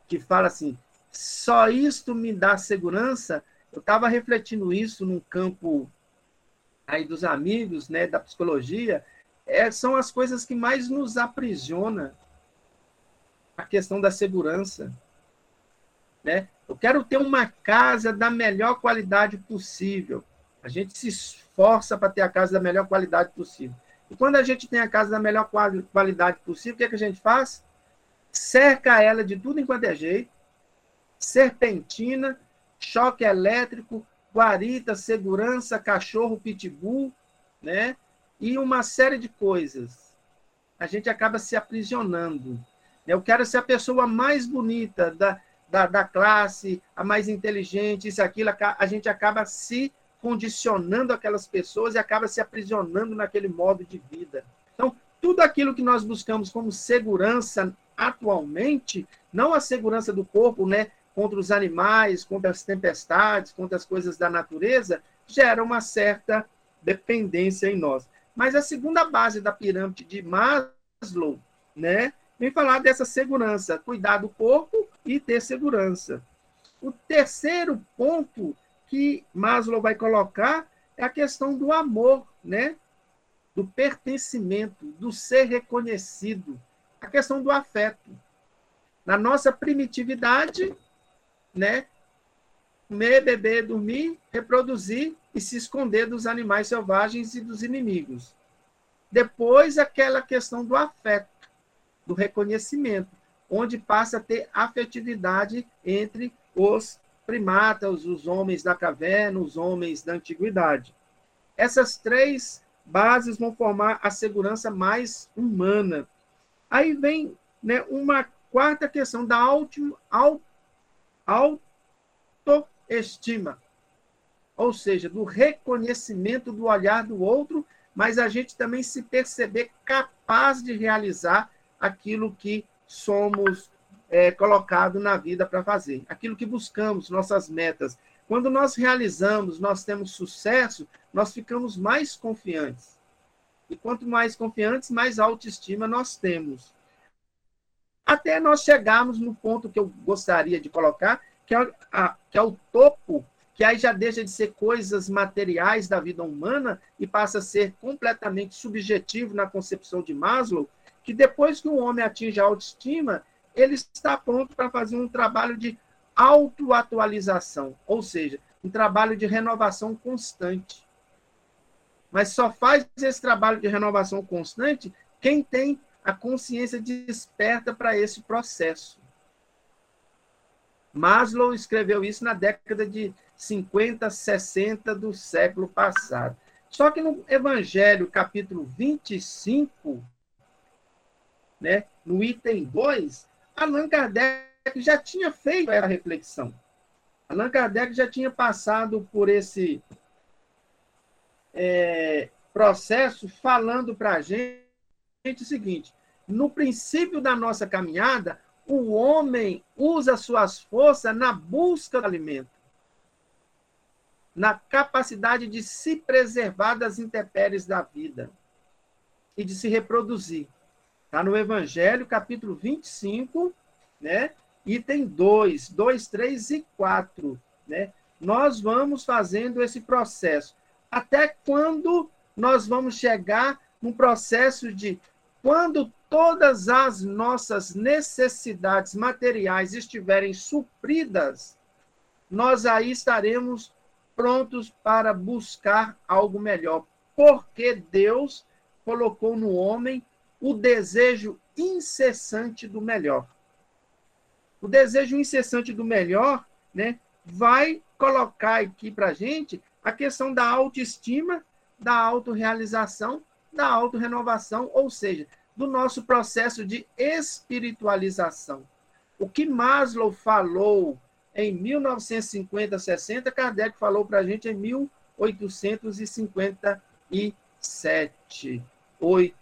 que fala assim, só isto me dá segurança, eu estava refletindo isso num campo aí dos amigos, né, da psicologia, é, são as coisas que mais nos aprisiona a questão da segurança. Né? Eu quero ter uma casa da melhor qualidade possível. A gente se esforça para ter a casa da melhor qualidade possível. E quando a gente tem a casa da melhor qualidade possível, o que, é que a gente faz? Cerca ela de tudo enquanto é jeito, serpentina, choque elétrico, guarita, segurança, cachorro, pitbull, né? E uma série de coisas. A gente acaba se aprisionando. Eu quero ser a pessoa mais bonita da, da, da classe, a mais inteligente, isso, aquilo. A gente acaba se condicionando aquelas pessoas e acaba se aprisionando naquele modo de vida. Então, tudo aquilo que nós buscamos como segurança atualmente, não a segurança do corpo, né, contra os animais, contra as tempestades, contra as coisas da natureza, gera uma certa dependência em nós. Mas a segunda base da pirâmide de Maslow, né, vem falar dessa segurança, cuidar do corpo e ter segurança. O terceiro ponto que Maslow vai colocar é a questão do amor, né? Do pertencimento, do ser reconhecido, a questão do afeto. Na nossa primitividade, né? Comer, beber, dormir, reproduzir e se esconder dos animais selvagens e dos inimigos. Depois, aquela questão do afeto, do reconhecimento, onde passa a ter afetividade entre os primatas, os homens da caverna, os homens da antiguidade. Essas três bases vão formar a segurança mais humana. Aí vem né, uma quarta questão da auto, autoestima, ou seja, do reconhecimento do olhar do outro, mas a gente também se perceber capaz de realizar aquilo que somos é, colocado na vida para fazer, aquilo que buscamos, nossas metas. Quando nós realizamos, nós temos sucesso, nós ficamos mais confiantes. E quanto mais confiantes, mais autoestima nós temos até nós chegarmos no ponto que eu gostaria de colocar, que é, a, que é o topo, que aí já deixa de ser coisas materiais da vida humana e passa a ser completamente subjetivo na concepção de Maslow, que depois que o homem atinge a autoestima, ele está pronto para fazer um trabalho de autoatualização, ou seja, um trabalho de renovação constante. Mas só faz esse trabalho de renovação constante quem tem a consciência desperta para esse processo. Maslow escreveu isso na década de 50, 60 do século passado. Só que no Evangelho, capítulo 25, né, no item 2, Allan Kardec já tinha feito essa reflexão. Allan Kardec já tinha passado por esse é, processo falando para a gente o seguinte: no princípio da nossa caminhada, o homem usa suas forças na busca do alimento, na capacidade de se preservar das intempéries da vida e de se reproduzir. Está no Evangelho, capítulo 25, né? item 2, 2, 3 e 4. Né? Nós vamos fazendo esse processo. Até quando nós vamos chegar num processo de quando todas as nossas necessidades materiais estiverem supridas, nós aí estaremos prontos para buscar algo melhor, porque Deus colocou no homem o desejo incessante do melhor. O desejo incessante do melhor, né, vai colocar aqui para a gente a questão da autoestima, da autorrealização da autorrenovação, ou seja, do nosso processo de espiritualização. O que Maslow falou em 1950, 60, Kardec falou para a gente em 1857. 8,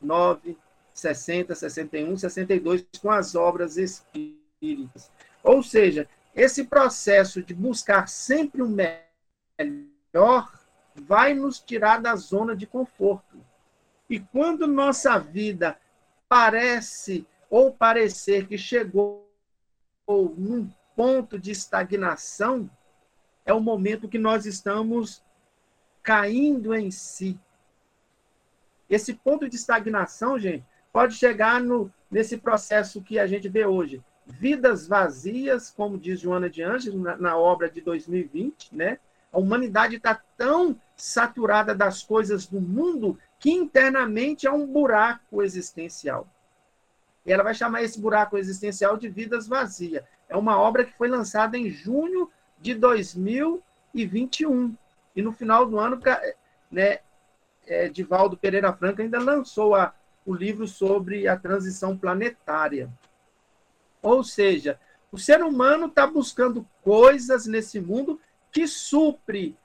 9, 60, 61, 62, com as obras espíritas. Ou seja, esse processo de buscar sempre o melhor vai nos tirar da zona de conforto. E quando nossa vida parece ou parecer que chegou num ponto de estagnação, é o momento que nós estamos caindo em si. Esse ponto de estagnação, gente, pode chegar no, nesse processo que a gente vê hoje. Vidas vazias, como diz Joana de Anjos na, na obra de 2020, né? A humanidade está tão saturada das coisas do mundo que internamente é um buraco existencial. E ela vai chamar esse buraco existencial de Vidas Vazias. É uma obra que foi lançada em junho de 2021. E no final do ano, né, é, Divaldo Pereira Franca ainda lançou a, o livro sobre a transição planetária. Ou seja, o ser humano está buscando coisas nesse mundo que supre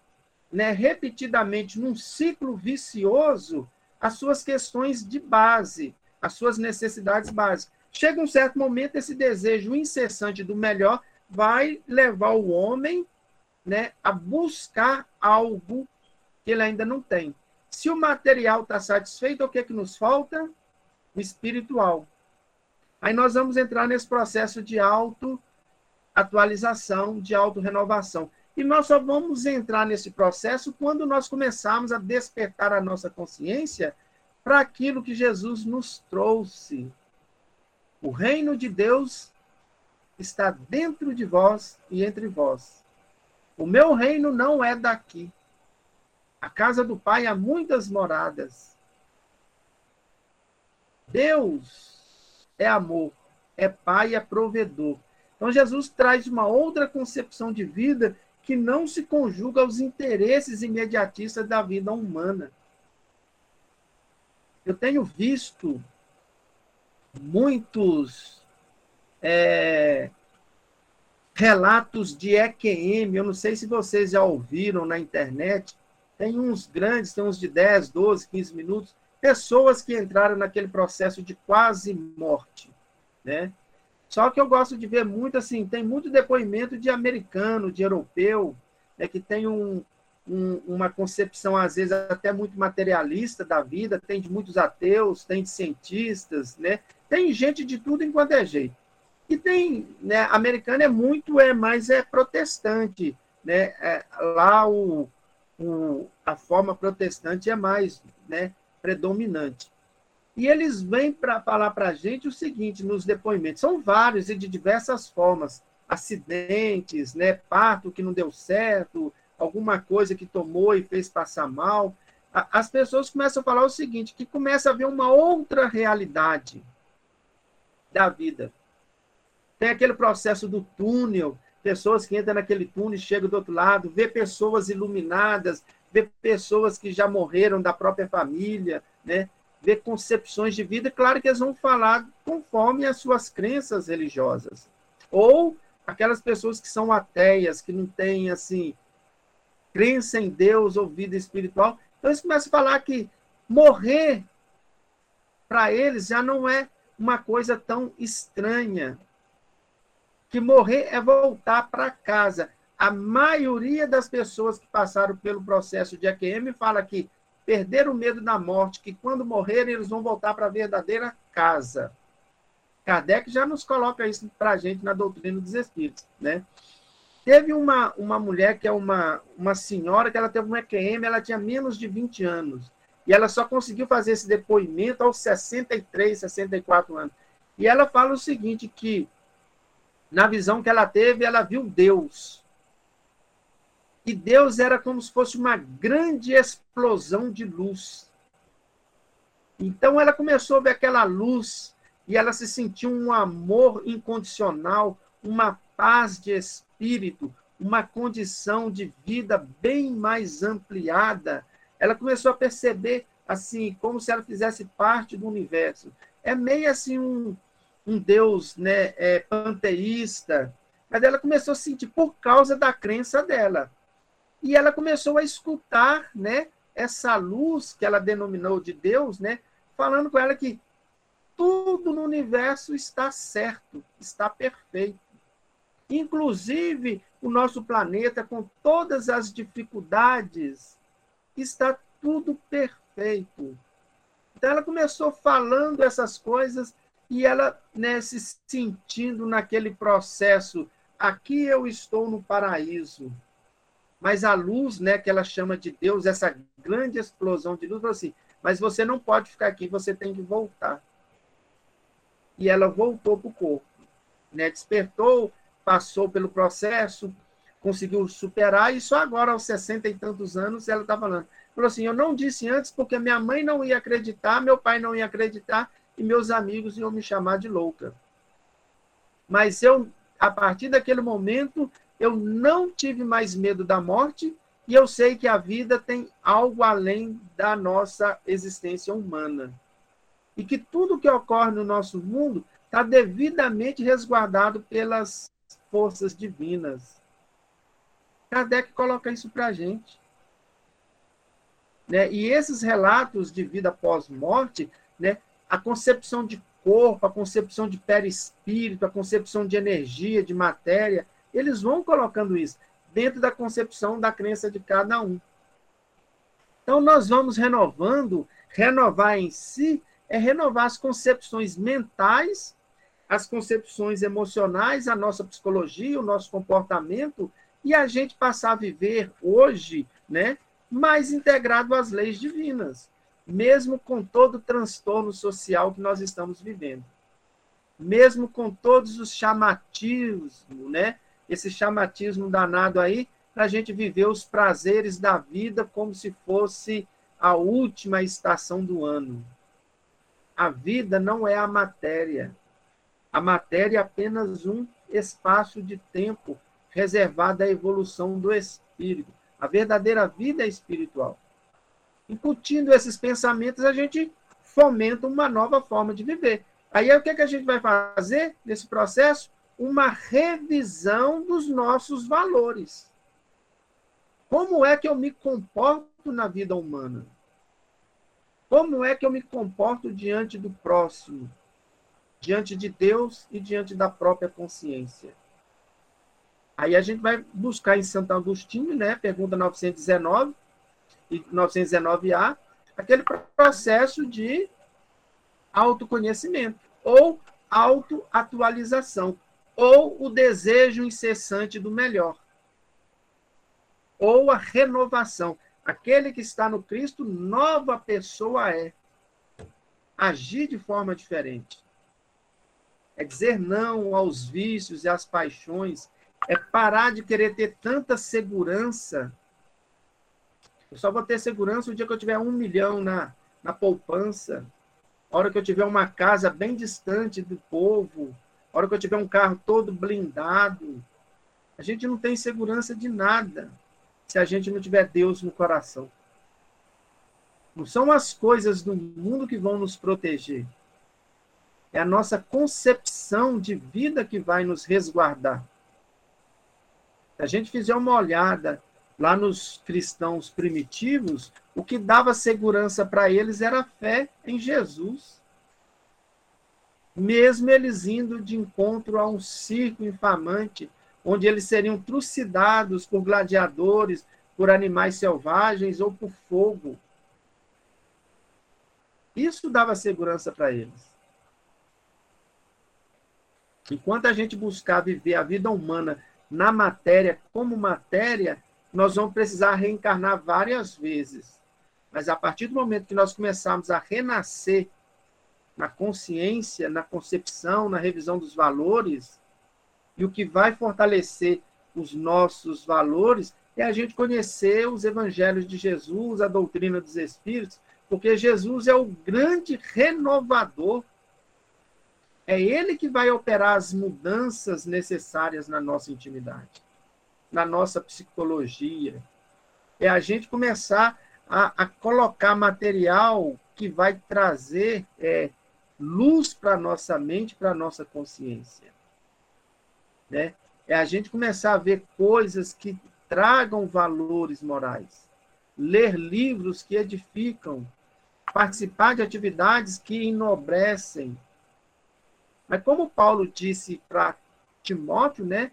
né, repetidamente, num ciclo vicioso, as suas questões de base, as suas necessidades básicas. Chega um certo momento, esse desejo incessante do melhor vai levar o homem né, a buscar algo que ele ainda não tem. Se o material está satisfeito, o que, é que nos falta? O espiritual. Aí nós vamos entrar nesse processo de auto-atualização, de auto-renovação. E nós só vamos entrar nesse processo quando nós começarmos a despertar a nossa consciência para aquilo que Jesus nos trouxe. O reino de Deus está dentro de vós e entre vós. O meu reino não é daqui. A casa do Pai há muitas moradas. Deus é amor, é Pai, é provedor. Então Jesus traz uma outra concepção de vida que não se conjuga aos interesses imediatistas da vida humana. Eu tenho visto muitos é, relatos de EQM, eu não sei se vocês já ouviram na internet, tem uns grandes, tem uns de 10, 12, 15 minutos, pessoas que entraram naquele processo de quase morte, né? Só que eu gosto de ver muito assim, tem muito depoimento de americano, de europeu, né, que tem um, um, uma concepção, às vezes, até muito materialista da vida, tem de muitos ateus, tem de cientistas, né? Tem gente de tudo enquanto é jeito. E tem, né, americano é muito, é mais é protestante, né? É, lá o, o, a forma protestante é mais né, predominante. E eles vêm para falar para a gente o seguinte nos depoimentos: são vários e de diversas formas. Acidentes, né, parto que não deu certo, alguma coisa que tomou e fez passar mal. As pessoas começam a falar o seguinte: que começa a ver uma outra realidade da vida. Tem aquele processo do túnel, pessoas que entram naquele túnel e chegam do outro lado, vê pessoas iluminadas, vê pessoas que já morreram da própria família, né? Ver concepções de vida, claro que eles vão falar conforme as suas crenças religiosas. Ou aquelas pessoas que são ateias, que não têm, assim, crença em Deus ou vida espiritual. Então eles começam a falar que morrer, para eles, já não é uma coisa tão estranha. Que morrer é voltar para casa. A maioria das pessoas que passaram pelo processo de AQM fala que perder o medo da morte, que quando morrerem eles vão voltar para a verdadeira casa. Kardec já nos coloca isso para a gente na doutrina dos espíritos, né? Teve uma, uma mulher que é uma, uma senhora que ela teve um EQM, ela tinha menos de 20 anos. E ela só conseguiu fazer esse depoimento aos 63, 64 anos. E ela fala o seguinte, que na visão que ela teve, ela viu Deus. E Deus era como se fosse uma grande explosão de luz. Então ela começou a ver aquela luz e ela se sentiu um amor incondicional, uma paz de espírito, uma condição de vida bem mais ampliada. Ela começou a perceber assim, como se ela fizesse parte do universo. É meio assim um, um Deus né, é, panteísta, mas ela começou a sentir por causa da crença dela. E ela começou a escutar, né, essa luz que ela denominou de Deus, né, falando com ela que tudo no universo está certo, está perfeito. Inclusive o nosso planeta, com todas as dificuldades, está tudo perfeito. Então ela começou falando essas coisas e ela né, se sentindo naquele processo. Aqui eu estou no paraíso. Mas a luz, né, que ela chama de Deus, essa grande explosão de luz, falou assim: mas você não pode ficar aqui, você tem que voltar. E ela voltou para o corpo. Né? Despertou, passou pelo processo, conseguiu superar, e só agora, aos 60 e tantos anos, ela está falando. Falou assim: eu não disse antes porque minha mãe não ia acreditar, meu pai não ia acreditar, e meus amigos iam me chamar de louca. Mas eu, a partir daquele momento, eu não tive mais medo da morte e eu sei que a vida tem algo além da nossa existência humana. E que tudo que ocorre no nosso mundo está devidamente resguardado pelas forças divinas. Kardec coloca isso para a gente. Né? E esses relatos de vida pós-morte, né? a concepção de corpo, a concepção de perispírito, a concepção de energia, de matéria, eles vão colocando isso dentro da concepção da crença de cada um. Então, nós vamos renovando, renovar em si é renovar as concepções mentais, as concepções emocionais, a nossa psicologia, o nosso comportamento, e a gente passar a viver hoje né, mais integrado às leis divinas, mesmo com todo o transtorno social que nós estamos vivendo. Mesmo com todos os chamativos, né, esse chamatismo danado aí, para a gente viver os prazeres da vida como se fosse a última estação do ano. A vida não é a matéria. A matéria é apenas um espaço de tempo reservado à evolução do espírito. A verdadeira vida é espiritual. Incutindo esses pensamentos, a gente fomenta uma nova forma de viver. Aí o que, é que a gente vai fazer nesse processo? Uma revisão dos nossos valores. Como é que eu me comporto na vida humana? Como é que eu me comporto diante do próximo, diante de Deus e diante da própria consciência? Aí a gente vai buscar em Santo Agostinho, né, pergunta 919 e 919A, aquele processo de autoconhecimento ou autoatualização ou o desejo incessante do melhor, ou a renovação. Aquele que está no Cristo, nova pessoa é. Agir de forma diferente. É dizer não aos vícios e às paixões. É parar de querer ter tanta segurança. Eu só vou ter segurança o dia que eu tiver um milhão na, na poupança. A hora que eu tiver uma casa bem distante do povo, a hora que eu tiver um carro todo blindado, a gente não tem segurança de nada se a gente não tiver Deus no coração. Não são as coisas do mundo que vão nos proteger. É a nossa concepção de vida que vai nos resguardar. Se a gente fizer uma olhada lá nos cristãos primitivos, o que dava segurança para eles era a fé em Jesus mesmo eles indo de encontro a um circo infamante, onde eles seriam trucidados por gladiadores, por animais selvagens ou por fogo. Isso dava segurança para eles. Enquanto a gente buscar viver a vida humana na matéria como matéria, nós vamos precisar reencarnar várias vezes. Mas a partir do momento que nós começarmos a renascer na consciência, na concepção, na revisão dos valores. E o que vai fortalecer os nossos valores é a gente conhecer os evangelhos de Jesus, a doutrina dos Espíritos, porque Jesus é o grande renovador. É ele que vai operar as mudanças necessárias na nossa intimidade, na nossa psicologia. É a gente começar a, a colocar material que vai trazer é, luz para nossa mente, para nossa consciência. Né? É a gente começar a ver coisas que tragam valores morais, ler livros que edificam, participar de atividades que enobrecem. Mas como Paulo disse para Timóteo, né,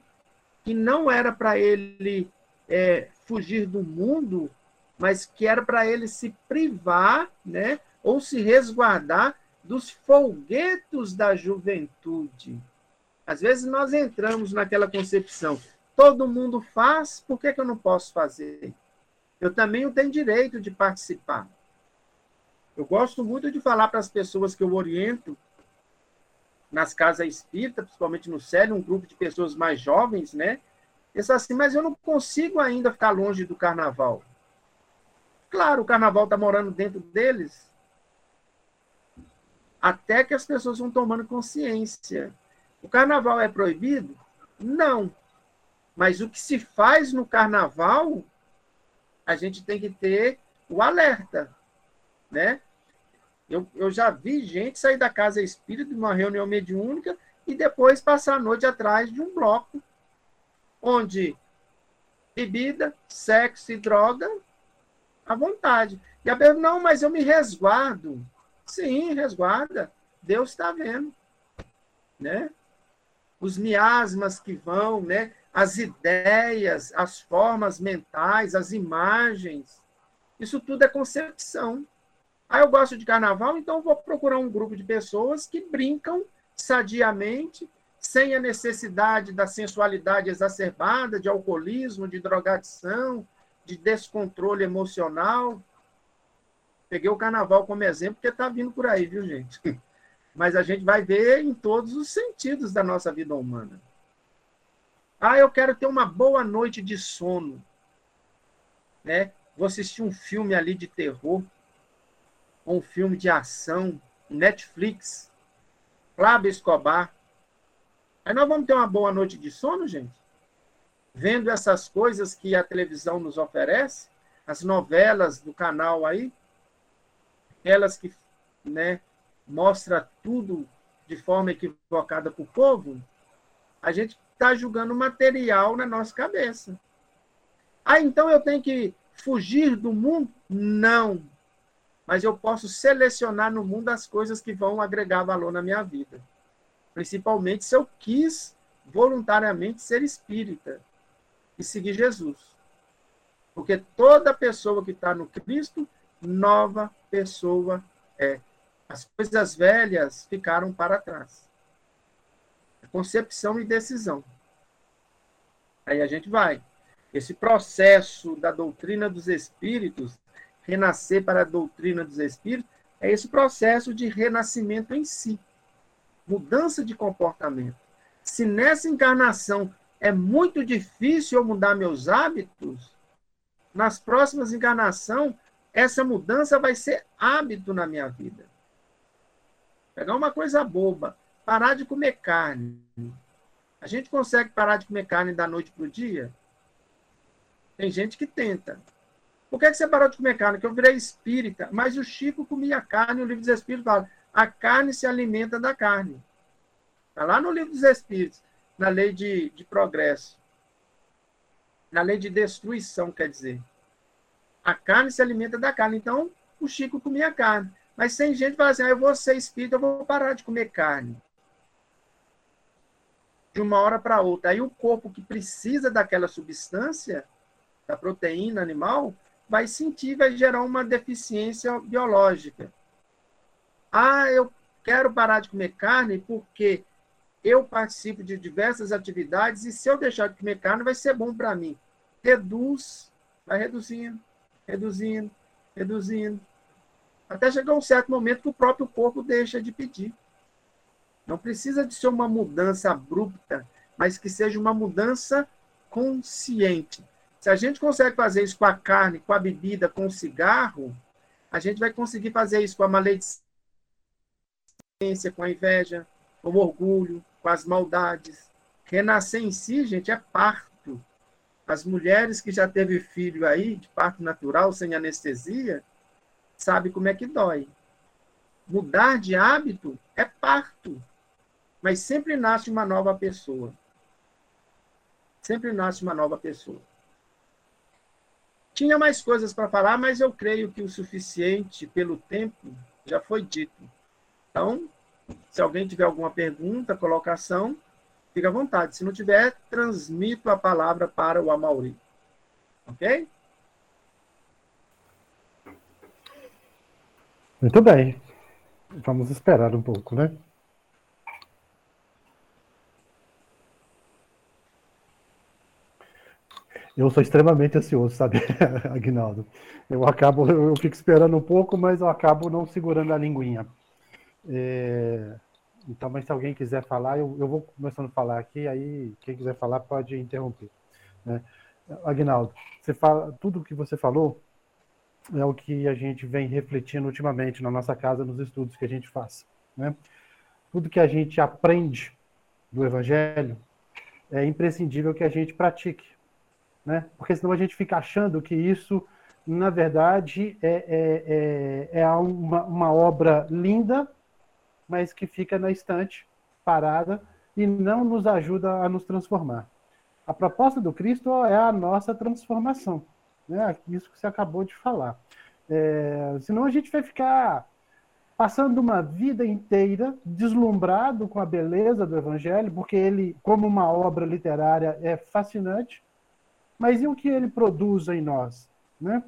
que não era para ele é, fugir do mundo, mas que era para ele se privar, né, ou se resguardar dos folguetos da juventude. Às vezes nós entramos naquela concepção, todo mundo faz, por que, que eu não posso fazer? Eu também tenho direito de participar. Eu gosto muito de falar para as pessoas que eu oriento nas casas espíritas, principalmente no Célio, um grupo de pessoas mais jovens, né? Pensa assim, mas eu não consigo ainda ficar longe do carnaval. Claro, o carnaval está morando dentro deles, até que as pessoas vão tomando consciência. O carnaval é proibido? Não. Mas o que se faz no carnaval, a gente tem que ter o alerta, né? Eu, eu já vi gente sair da casa espírita de uma reunião mediúnica e depois passar a noite atrás de um bloco onde bebida, sexo e droga à vontade. E a pessoa, não, mas eu me resguardo. Sim, resguarda. Deus está vendo. Né? Os miasmas que vão, né? as ideias, as formas mentais, as imagens. Isso tudo é concepção. Ah, eu gosto de carnaval, então vou procurar um grupo de pessoas que brincam sadiamente, sem a necessidade da sensualidade exacerbada, de alcoolismo, de drogadição, de descontrole emocional. Peguei o carnaval como exemplo, porque está vindo por aí, viu, gente? [LAUGHS] Mas a gente vai ver em todos os sentidos da nossa vida humana. Ah, eu quero ter uma boa noite de sono. Né? Vou assistir um filme ali de terror, ou um filme de ação, Netflix, Flávio Escobar. Aí nós vamos ter uma boa noite de sono, gente? Vendo essas coisas que a televisão nos oferece, as novelas do canal aí, aquelas que né, mostra tudo de forma equivocada para o povo, a gente está julgando material na nossa cabeça. Ah, então eu tenho que fugir do mundo? Não. Mas eu posso selecionar no mundo as coisas que vão agregar valor na minha vida. Principalmente se eu quis voluntariamente ser espírita e seguir Jesus. Porque toda pessoa que está no Cristo nova pessoa é. As coisas velhas ficaram para trás. Concepção e decisão. Aí a gente vai. Esse processo da doutrina dos espíritos, renascer para a doutrina dos espíritos, é esse processo de renascimento em si. Mudança de comportamento. Se nessa encarnação é muito difícil eu mudar meus hábitos, nas próximas encarnações essa mudança vai ser hábito na minha vida. Pegar uma coisa boba, parar de comer carne. A gente consegue parar de comer carne da noite para o dia? Tem gente que tenta. Por que, você parou de comer carne? Porque eu virei espírita, mas o Chico comia carne, o livro dos Espíritos fala, a carne se alimenta da carne. Está lá no livro dos Espíritos, na lei de, de progresso. Na lei de destruição, quer dizer. A carne se alimenta da carne. Então, o Chico comia carne. Mas tem gente que fala assim, ah, eu vou ser espírita, eu vou parar de comer carne. De uma hora para outra. Aí o corpo que precisa daquela substância, da proteína animal, vai sentir, vai gerar uma deficiência biológica. Ah, eu quero parar de comer carne porque eu participo de diversas atividades e se eu deixar de comer carne vai ser bom para mim. Reduz, vai reduzindo, reduzindo, reduzindo, até chegar um certo momento que o próprio corpo deixa de pedir. Não precisa de ser uma mudança abrupta, mas que seja uma mudança consciente. Se a gente consegue fazer isso com a carne, com a bebida, com o cigarro, a gente vai conseguir fazer isso com a maledicência, com a inveja, com o orgulho, com as maldades. Renascer em si, gente, é parto. As mulheres que já teve filho aí, de parto natural, sem anestesia, sabe como é que dói. Mudar de hábito é parto. Mas sempre nasce uma nova pessoa. Sempre nasce uma nova pessoa. Tinha mais coisas para falar, mas eu creio que o suficiente pelo tempo já foi dito. Então, se alguém tiver alguma pergunta, colocação, fica à vontade. Se não tiver, transmito a palavra para o Amauri. Ok? Muito bem. Vamos esperar um pouco, né? Eu sou extremamente ansioso, sabe, [LAUGHS] Agnaldo? Eu acabo, eu fico esperando um pouco, mas eu acabo não segurando a linguinha. É, então, mas se alguém quiser falar, eu, eu vou começando a falar aqui, aí quem quiser falar pode interromper. Né? Você fala, tudo que você falou é o que a gente vem refletindo ultimamente na nossa casa, nos estudos que a gente faz. Né? Tudo que a gente aprende do Evangelho é imprescindível que a gente pratique né? Porque senão a gente fica achando que isso, na verdade, é, é, é, é uma, uma obra linda, mas que fica na estante, parada, e não nos ajuda a nos transformar. A proposta do Cristo é a nossa transformação, né? Isso que você acabou de falar. É, senão a gente vai ficar passando uma vida inteira deslumbrado com a beleza do Evangelho, porque ele, como uma obra literária, é fascinante, mas e o que ele produz em nós? Né?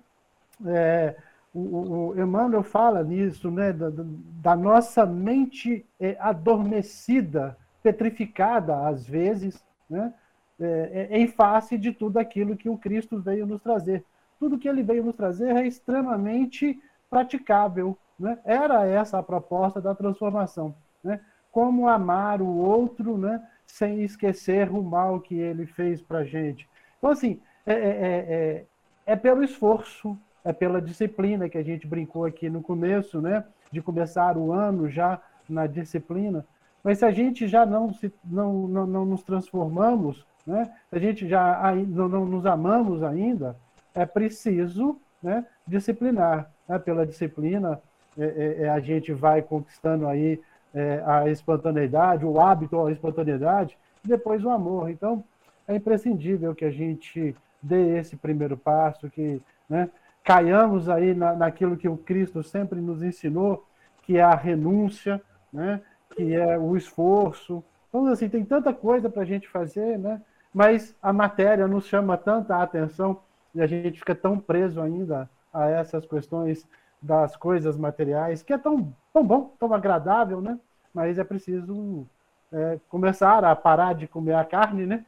É, o, o, Emmanuel fala nisso, né, da, da nossa mente é, adormecida, petrificada às vezes, né, é, é, em face de tudo aquilo que o Cristo veio nos trazer. Tudo que ele veio nos trazer é extremamente praticável. Né? Era essa a proposta da transformação. Né? Como amar o outro né, sem esquecer o mal que ele fez para a gente. Então, assim, é, é, é, é, pelo esforço, é pela disciplina que a gente brincou aqui no começo, né? De começar o ano já na disciplina. Mas se a gente já não, se, não, não, não nos transformamos, né? Se a gente já não, não nos amamos ainda, é preciso né, disciplinar. Né? Pela disciplina, é, é, é, a gente vai conquistando aí é, a espontaneidade, o hábito à espontaneidade, e depois o amor. Então, é imprescindível que a gente dê esse primeiro passo, que né, caiamos aí na, naquilo que o Cristo sempre nos ensinou, que é a renúncia, né, que é o esforço. Então, assim, tem tanta coisa para a gente fazer, né? mas a matéria nos chama tanta atenção e a gente fica tão preso ainda a essas questões das coisas materiais, que é tão, tão bom, tão agradável, né? Mas é preciso é, começar a parar de comer a carne, né?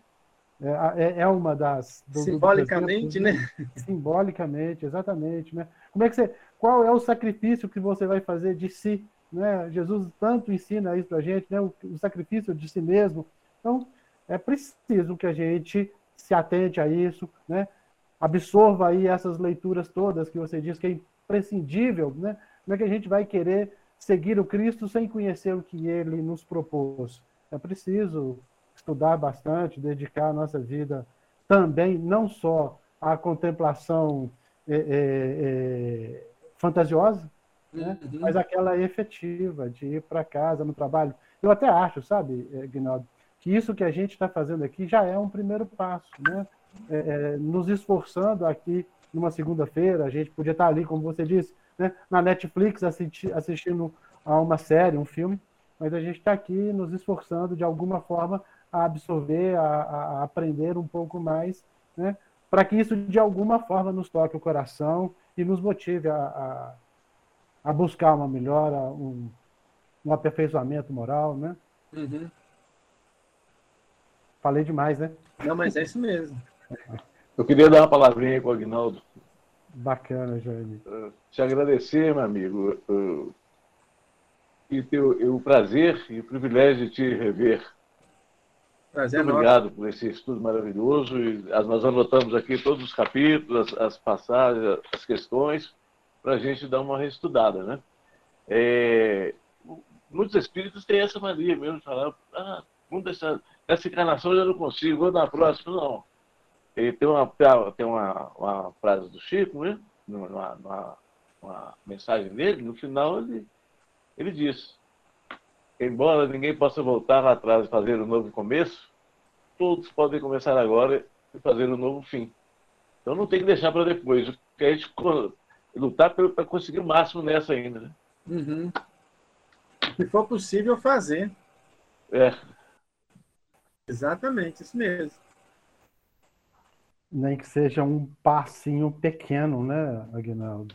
É, é, é uma das. Do, simbolicamente, do né? Simbolicamente, exatamente. Né? Como é que você, qual é o sacrifício que você vai fazer de si? Né? Jesus tanto ensina isso para a gente, né? O, o, sacrifício de si mesmo. Então, é preciso que a gente se atente a isso, né? absorva aí essas leituras todas que você diz que é imprescindível. Né? Como é que a gente vai querer seguir o Cristo sem conhecer o que ele nos propôs? É preciso estudar bastante, dedicar a nossa vida também, não só à contemplação é, é, fantasiosa, né? uhum. mas aquela efetiva, de ir para casa, no trabalho. Eu até acho, sabe, Guinaldo, que isso que a gente está fazendo aqui já é um primeiro passo, né? É, é, nos esforçando aqui numa segunda-feira, a gente podia estar tá ali, como você disse, né? na Netflix assisti assistindo a uma série, um filme, mas a gente está aqui nos esforçando de alguma forma a absorver, a, a aprender um pouco mais, né? para que isso de alguma forma nos toque o coração e nos motive a, a, a buscar uma melhora, um, um aperfeiçoamento moral, né? Uhum. Falei demais, né? Não, mas é isso mesmo. [LAUGHS] Eu queria dar uma palavrinha com o Agnaldo. Bacana, Jaime. Uh, te agradecer, meu amigo, uh, e ter o prazer e o privilégio de te rever Prazer Muito obrigado por esse estudo maravilhoso. E nós anotamos aqui todos os capítulos, as, as passagens, as questões, para a gente dar uma reestudada. Né? É, muitos espíritos têm essa mania mesmo de falar: ah, dessa, essa encarnação eu não consigo, vou na próxima. Não. E tem uma, tem uma, uma frase do Chico, né? Numa, numa, uma mensagem dele, no final ele, ele diz: embora ninguém possa voltar lá atrás e fazer um novo começo, todos podem começar agora e fazer um novo fim. Então não tem que deixar para depois, a gente lutar para conseguir o máximo nessa ainda. Né? Uhum. Se for possível, fazer. É. Exatamente, isso mesmo. Nem que seja um passinho pequeno, né, Aguinaldo?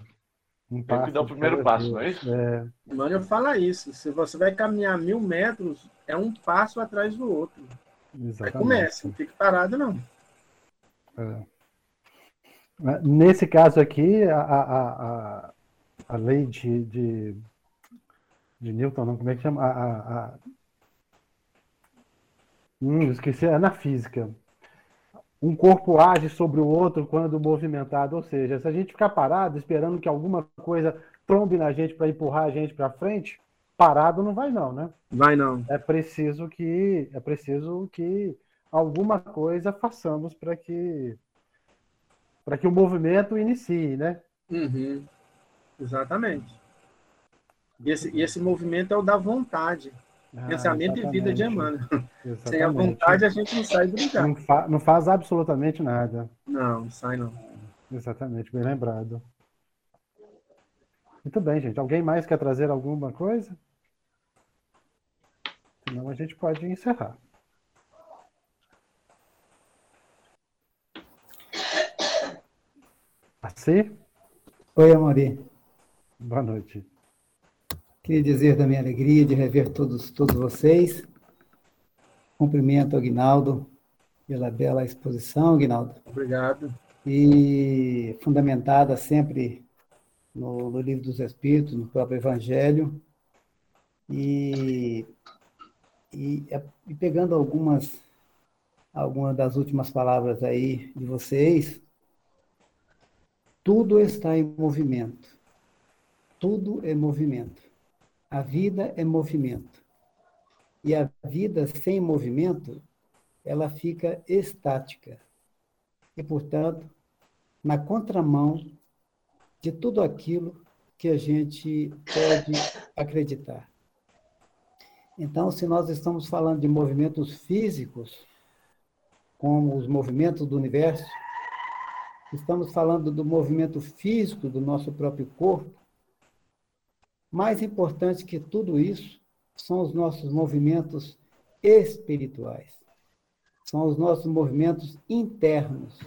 Um Tem que dar o primeiro passo, não é isso? É. Mano, fala isso. Se você vai caminhar mil metros, é um passo atrás do outro. Exatamente. Comece, não fique parado, não. É. Nesse caso aqui, a, a, a, a lei de, de, de, Newton, não, como é que chama? A, a, Hum, esqueci, é na física. Um corpo age sobre o outro quando movimentado, ou seja, se a gente ficar parado esperando que alguma coisa trombe na gente para empurrar a gente para frente, parado não vai não, né? Vai não. É preciso que é preciso que alguma coisa façamos para que para que o movimento inicie, né? Uhum. Exatamente. E esse, e esse movimento é o da vontade. Ah, Pensamento exatamente. e vida de Emmanuel. Exatamente. [LAUGHS] Sem a vontade, a gente não sai do lugar. Não, fa não faz absolutamente nada. Não, não sai não. Exatamente, bem lembrado. Muito bem, gente. Alguém mais quer trazer alguma coisa? Senão a gente pode encerrar. Assim? Oi, Amori. Boa noite. Queria dizer da minha alegria de rever todos, todos vocês. Cumprimento ao Aguinaldo pela bela exposição, Aguinaldo. Obrigado. E fundamentada sempre no, no Livro dos Espíritos, no próprio Evangelho. E, e, e pegando algumas, algumas das últimas palavras aí de vocês, tudo está em movimento. Tudo é movimento. A vida é movimento. E a vida sem movimento, ela fica estática. E, portanto, na contramão de tudo aquilo que a gente pode acreditar. Então, se nós estamos falando de movimentos físicos, como os movimentos do universo, estamos falando do movimento físico do nosso próprio corpo. Mais importante que tudo isso são os nossos movimentos espirituais. São os nossos movimentos internos.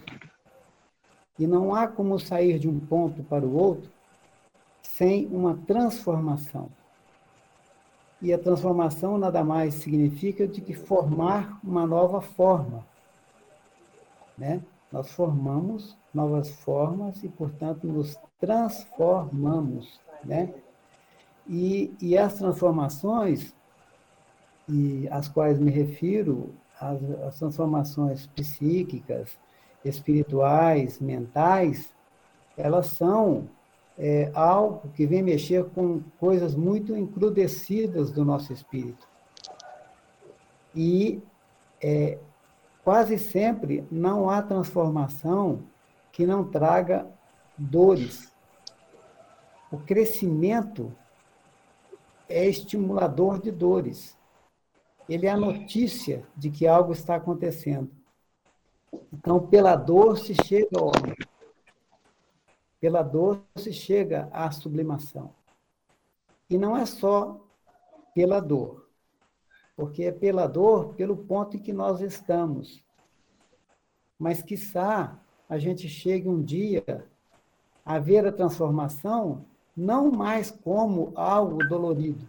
E não há como sair de um ponto para o outro sem uma transformação. E a transformação nada mais significa do que formar uma nova forma. Né? Nós formamos novas formas e, portanto, nos transformamos, né? E, e as transformações, e às quais me refiro, as, as transformações psíquicas, espirituais, mentais, elas são é, algo que vem mexer com coisas muito encrudecidas do nosso espírito. E é, quase sempre não há transformação que não traga dores. O crescimento é estimulador de dores. Ele é a notícia de que algo está acontecendo. Então, pela dor se chega ao homem. Pela dor se chega à sublimação. E não é só pela dor porque é pela dor, pelo ponto em que nós estamos. Mas, quiçá, a gente chegue um dia a ver a transformação não mais como algo dolorido,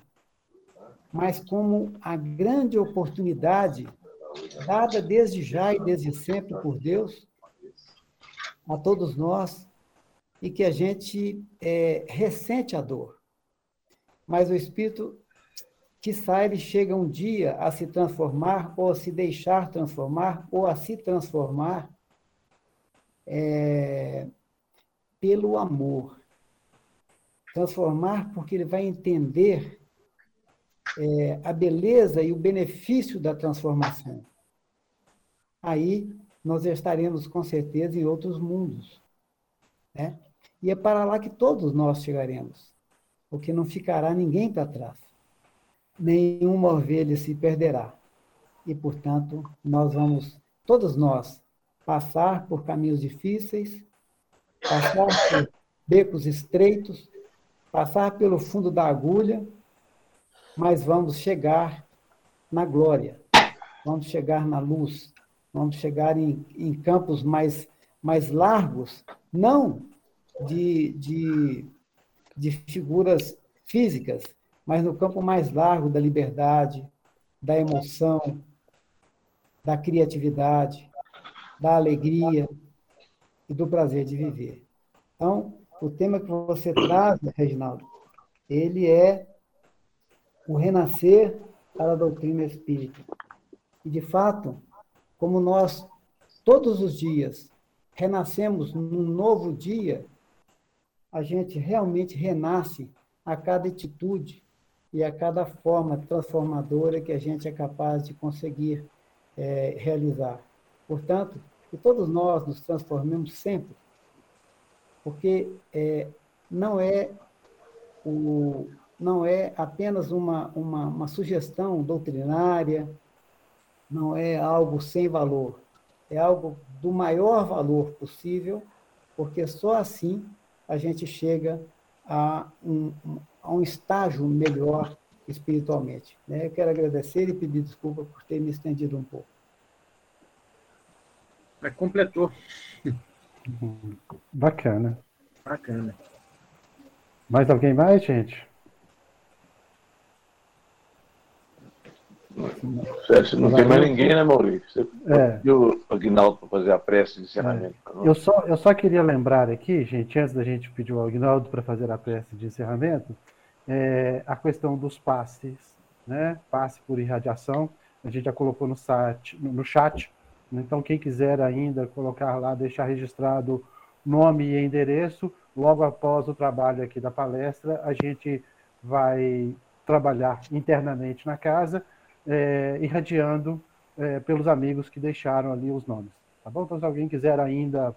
mas como a grande oportunidade dada desde já e desde sempre por Deus a todos nós e que a gente é, ressente a dor. Mas o Espírito Quiçá ele chega um dia a se transformar, ou a se deixar transformar, ou a se transformar é, pelo amor. Transformar porque ele vai entender é, a beleza e o benefício da transformação. Aí nós estaremos com certeza em outros mundos. Né? E é para lá que todos nós chegaremos, porque não ficará ninguém para trás nenhuma ovelha se perderá. E, portanto, nós vamos, todos nós, passar por caminhos difíceis, passar por becos estreitos, passar pelo fundo da agulha, mas vamos chegar na glória, vamos chegar na luz, vamos chegar em, em campos mais, mais largos, não de, de, de figuras físicas, mas no campo mais largo da liberdade, da emoção, da criatividade, da alegria e do prazer de viver. Então, o tema que você traz, Reginaldo, ele é o renascer para a doutrina espírita. E, de fato, como nós, todos os dias, renascemos num novo dia, a gente realmente renasce a cada atitude e a cada forma transformadora que a gente é capaz de conseguir é, realizar. Portanto, que todos nós nos transformemos sempre, porque é, não é o, não é apenas uma, uma, uma sugestão doutrinária, não é algo sem valor, é algo do maior valor possível, porque só assim a gente chega a um, a um estágio melhor espiritualmente. Né? Eu quero agradecer e pedir desculpa por ter me estendido um pouco. Mas completou. Bacana. Bacana. Mais alguém mais, gente? Não tem mais ninguém, né, Maurício? Você É. e o Aguinaldo para fazer a prece de encerramento. nós? Eu só, eu só queria lembrar aqui, gente, antes da gente pedir ao Agnaldo para fazer a prece de encerramento, é, a questão dos passes, né? Passe por irradiação. A gente já colocou no, site, no chat. Então, quem quiser ainda colocar lá, deixar registrado nome e endereço, logo após o trabalho aqui da palestra, a gente vai trabalhar internamente na casa, é, irradiando é, pelos amigos que deixaram ali os nomes. Tá bom? Então, se alguém quiser ainda,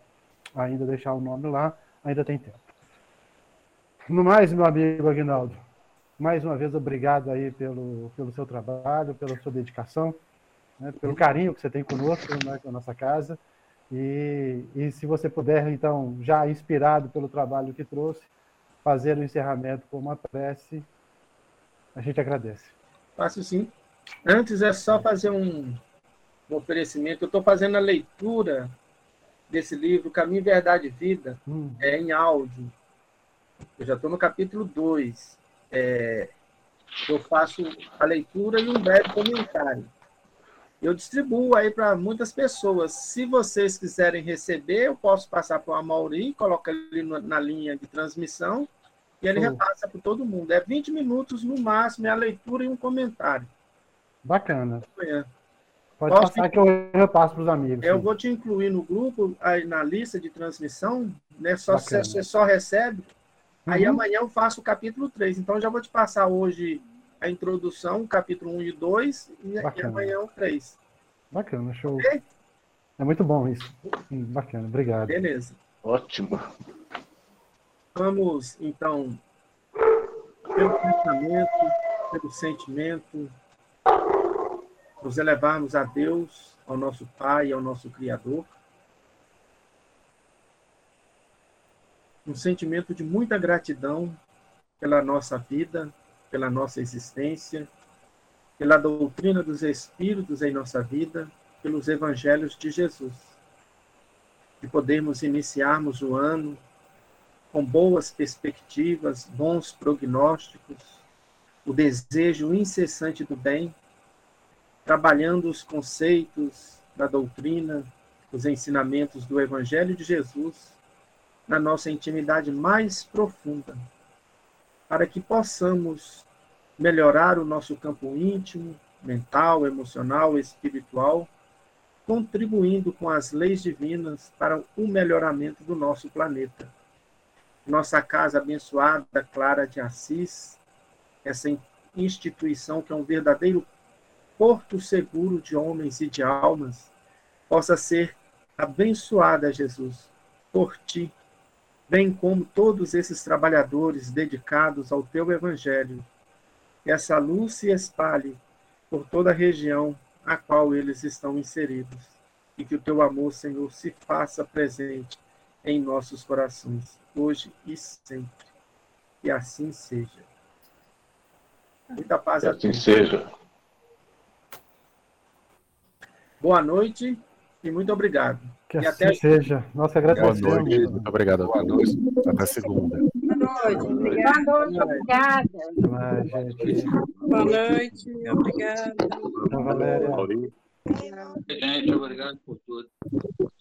ainda deixar o nome lá, ainda tem tempo. No mais, meu amigo Aguinaldo, mais uma vez obrigado aí pelo, pelo seu trabalho, pela sua dedicação, né, pelo carinho que você tem conosco, né, com a nossa casa. E, e se você puder, então, já inspirado pelo trabalho que trouxe, fazer o encerramento com uma prece, a gente agradece. Faço sim. Antes é só fazer um, um oferecimento. Eu estou fazendo a leitura desse livro, Caminho, Verdade e Vida, Hum, é em áudio. Eu já estou no capítulo 2. É, eu faço a leitura e um breve comentário. Eu distribuo aí para muitas pessoas. Se vocês quiserem receber, eu posso passar para o Amaury, coloca ele na linha de transmissão e ele repassa para todo mundo. É 20 minutos no máximo, é a leitura e um comentário. bacana. Pode Posso passar que eu repasso para os amigos. Eu sim. vou te incluir no grupo, aí na lista de transmissão, né? Só você só recebe. Aí Uhum. amanhã eu faço o capítulo 3. Então já vou te passar hoje a introdução, capítulo 1 e 2, e, e Bacana. amanhã o 3. Bacana, show. Ok? É muito bom isso. Hum, Bacana, obrigado. Beleza. Ótimo. Vamos, então, pelo pensamento, pelo sentimento, nos elevarmos a Deus, ao nosso Pai, ao nosso Criador. Um sentimento de muita gratidão pela nossa vida, pela nossa existência, pela doutrina dos Espíritos em nossa vida, pelos Evangelhos de Jesus. De podermos iniciarmos o ano com boas perspectivas, bons prognósticos, o desejo incessante do bem, trabalhando os conceitos da doutrina, os ensinamentos do Evangelho de Jesus na nossa intimidade mais profunda, para que possamos melhorar o nosso campo íntimo, mental, emocional, espiritual, contribuindo com as leis divinas para o melhoramento do nosso planeta. Nossa casa abençoada, Clara de Assis, essa instituição que é um verdadeiro porto seguro de homens e de almas, possa ser abençoada, Jesus, por ti, bem como todos esses trabalhadores dedicados ao teu evangelho. Que essa luz se espalhe por toda a região a qual eles estão inseridos e que o teu amor, Senhor, se faça presente em nossos corações, hoje e sempre. Que assim seja. Muita paz que a assim todos. seja. Boa noite e muito obrigado. Que E assim até- seja. Nós Boa agradecemos. noite. Muito obrigado. Boa noite. Até segunda. Boa noite, obrigada. Boa noite, obrigada. Mais, gente. Boa noite, obrigada. Tchau, Valéria. Gente, obrigado por tudo.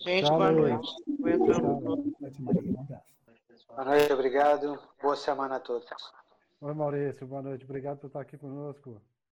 Gente, boa noite. Noite. Um. Boa noite, obrigado. Boa semana a todos. Oi, Maurício. Boa noite. Obrigado por estar aqui conosco.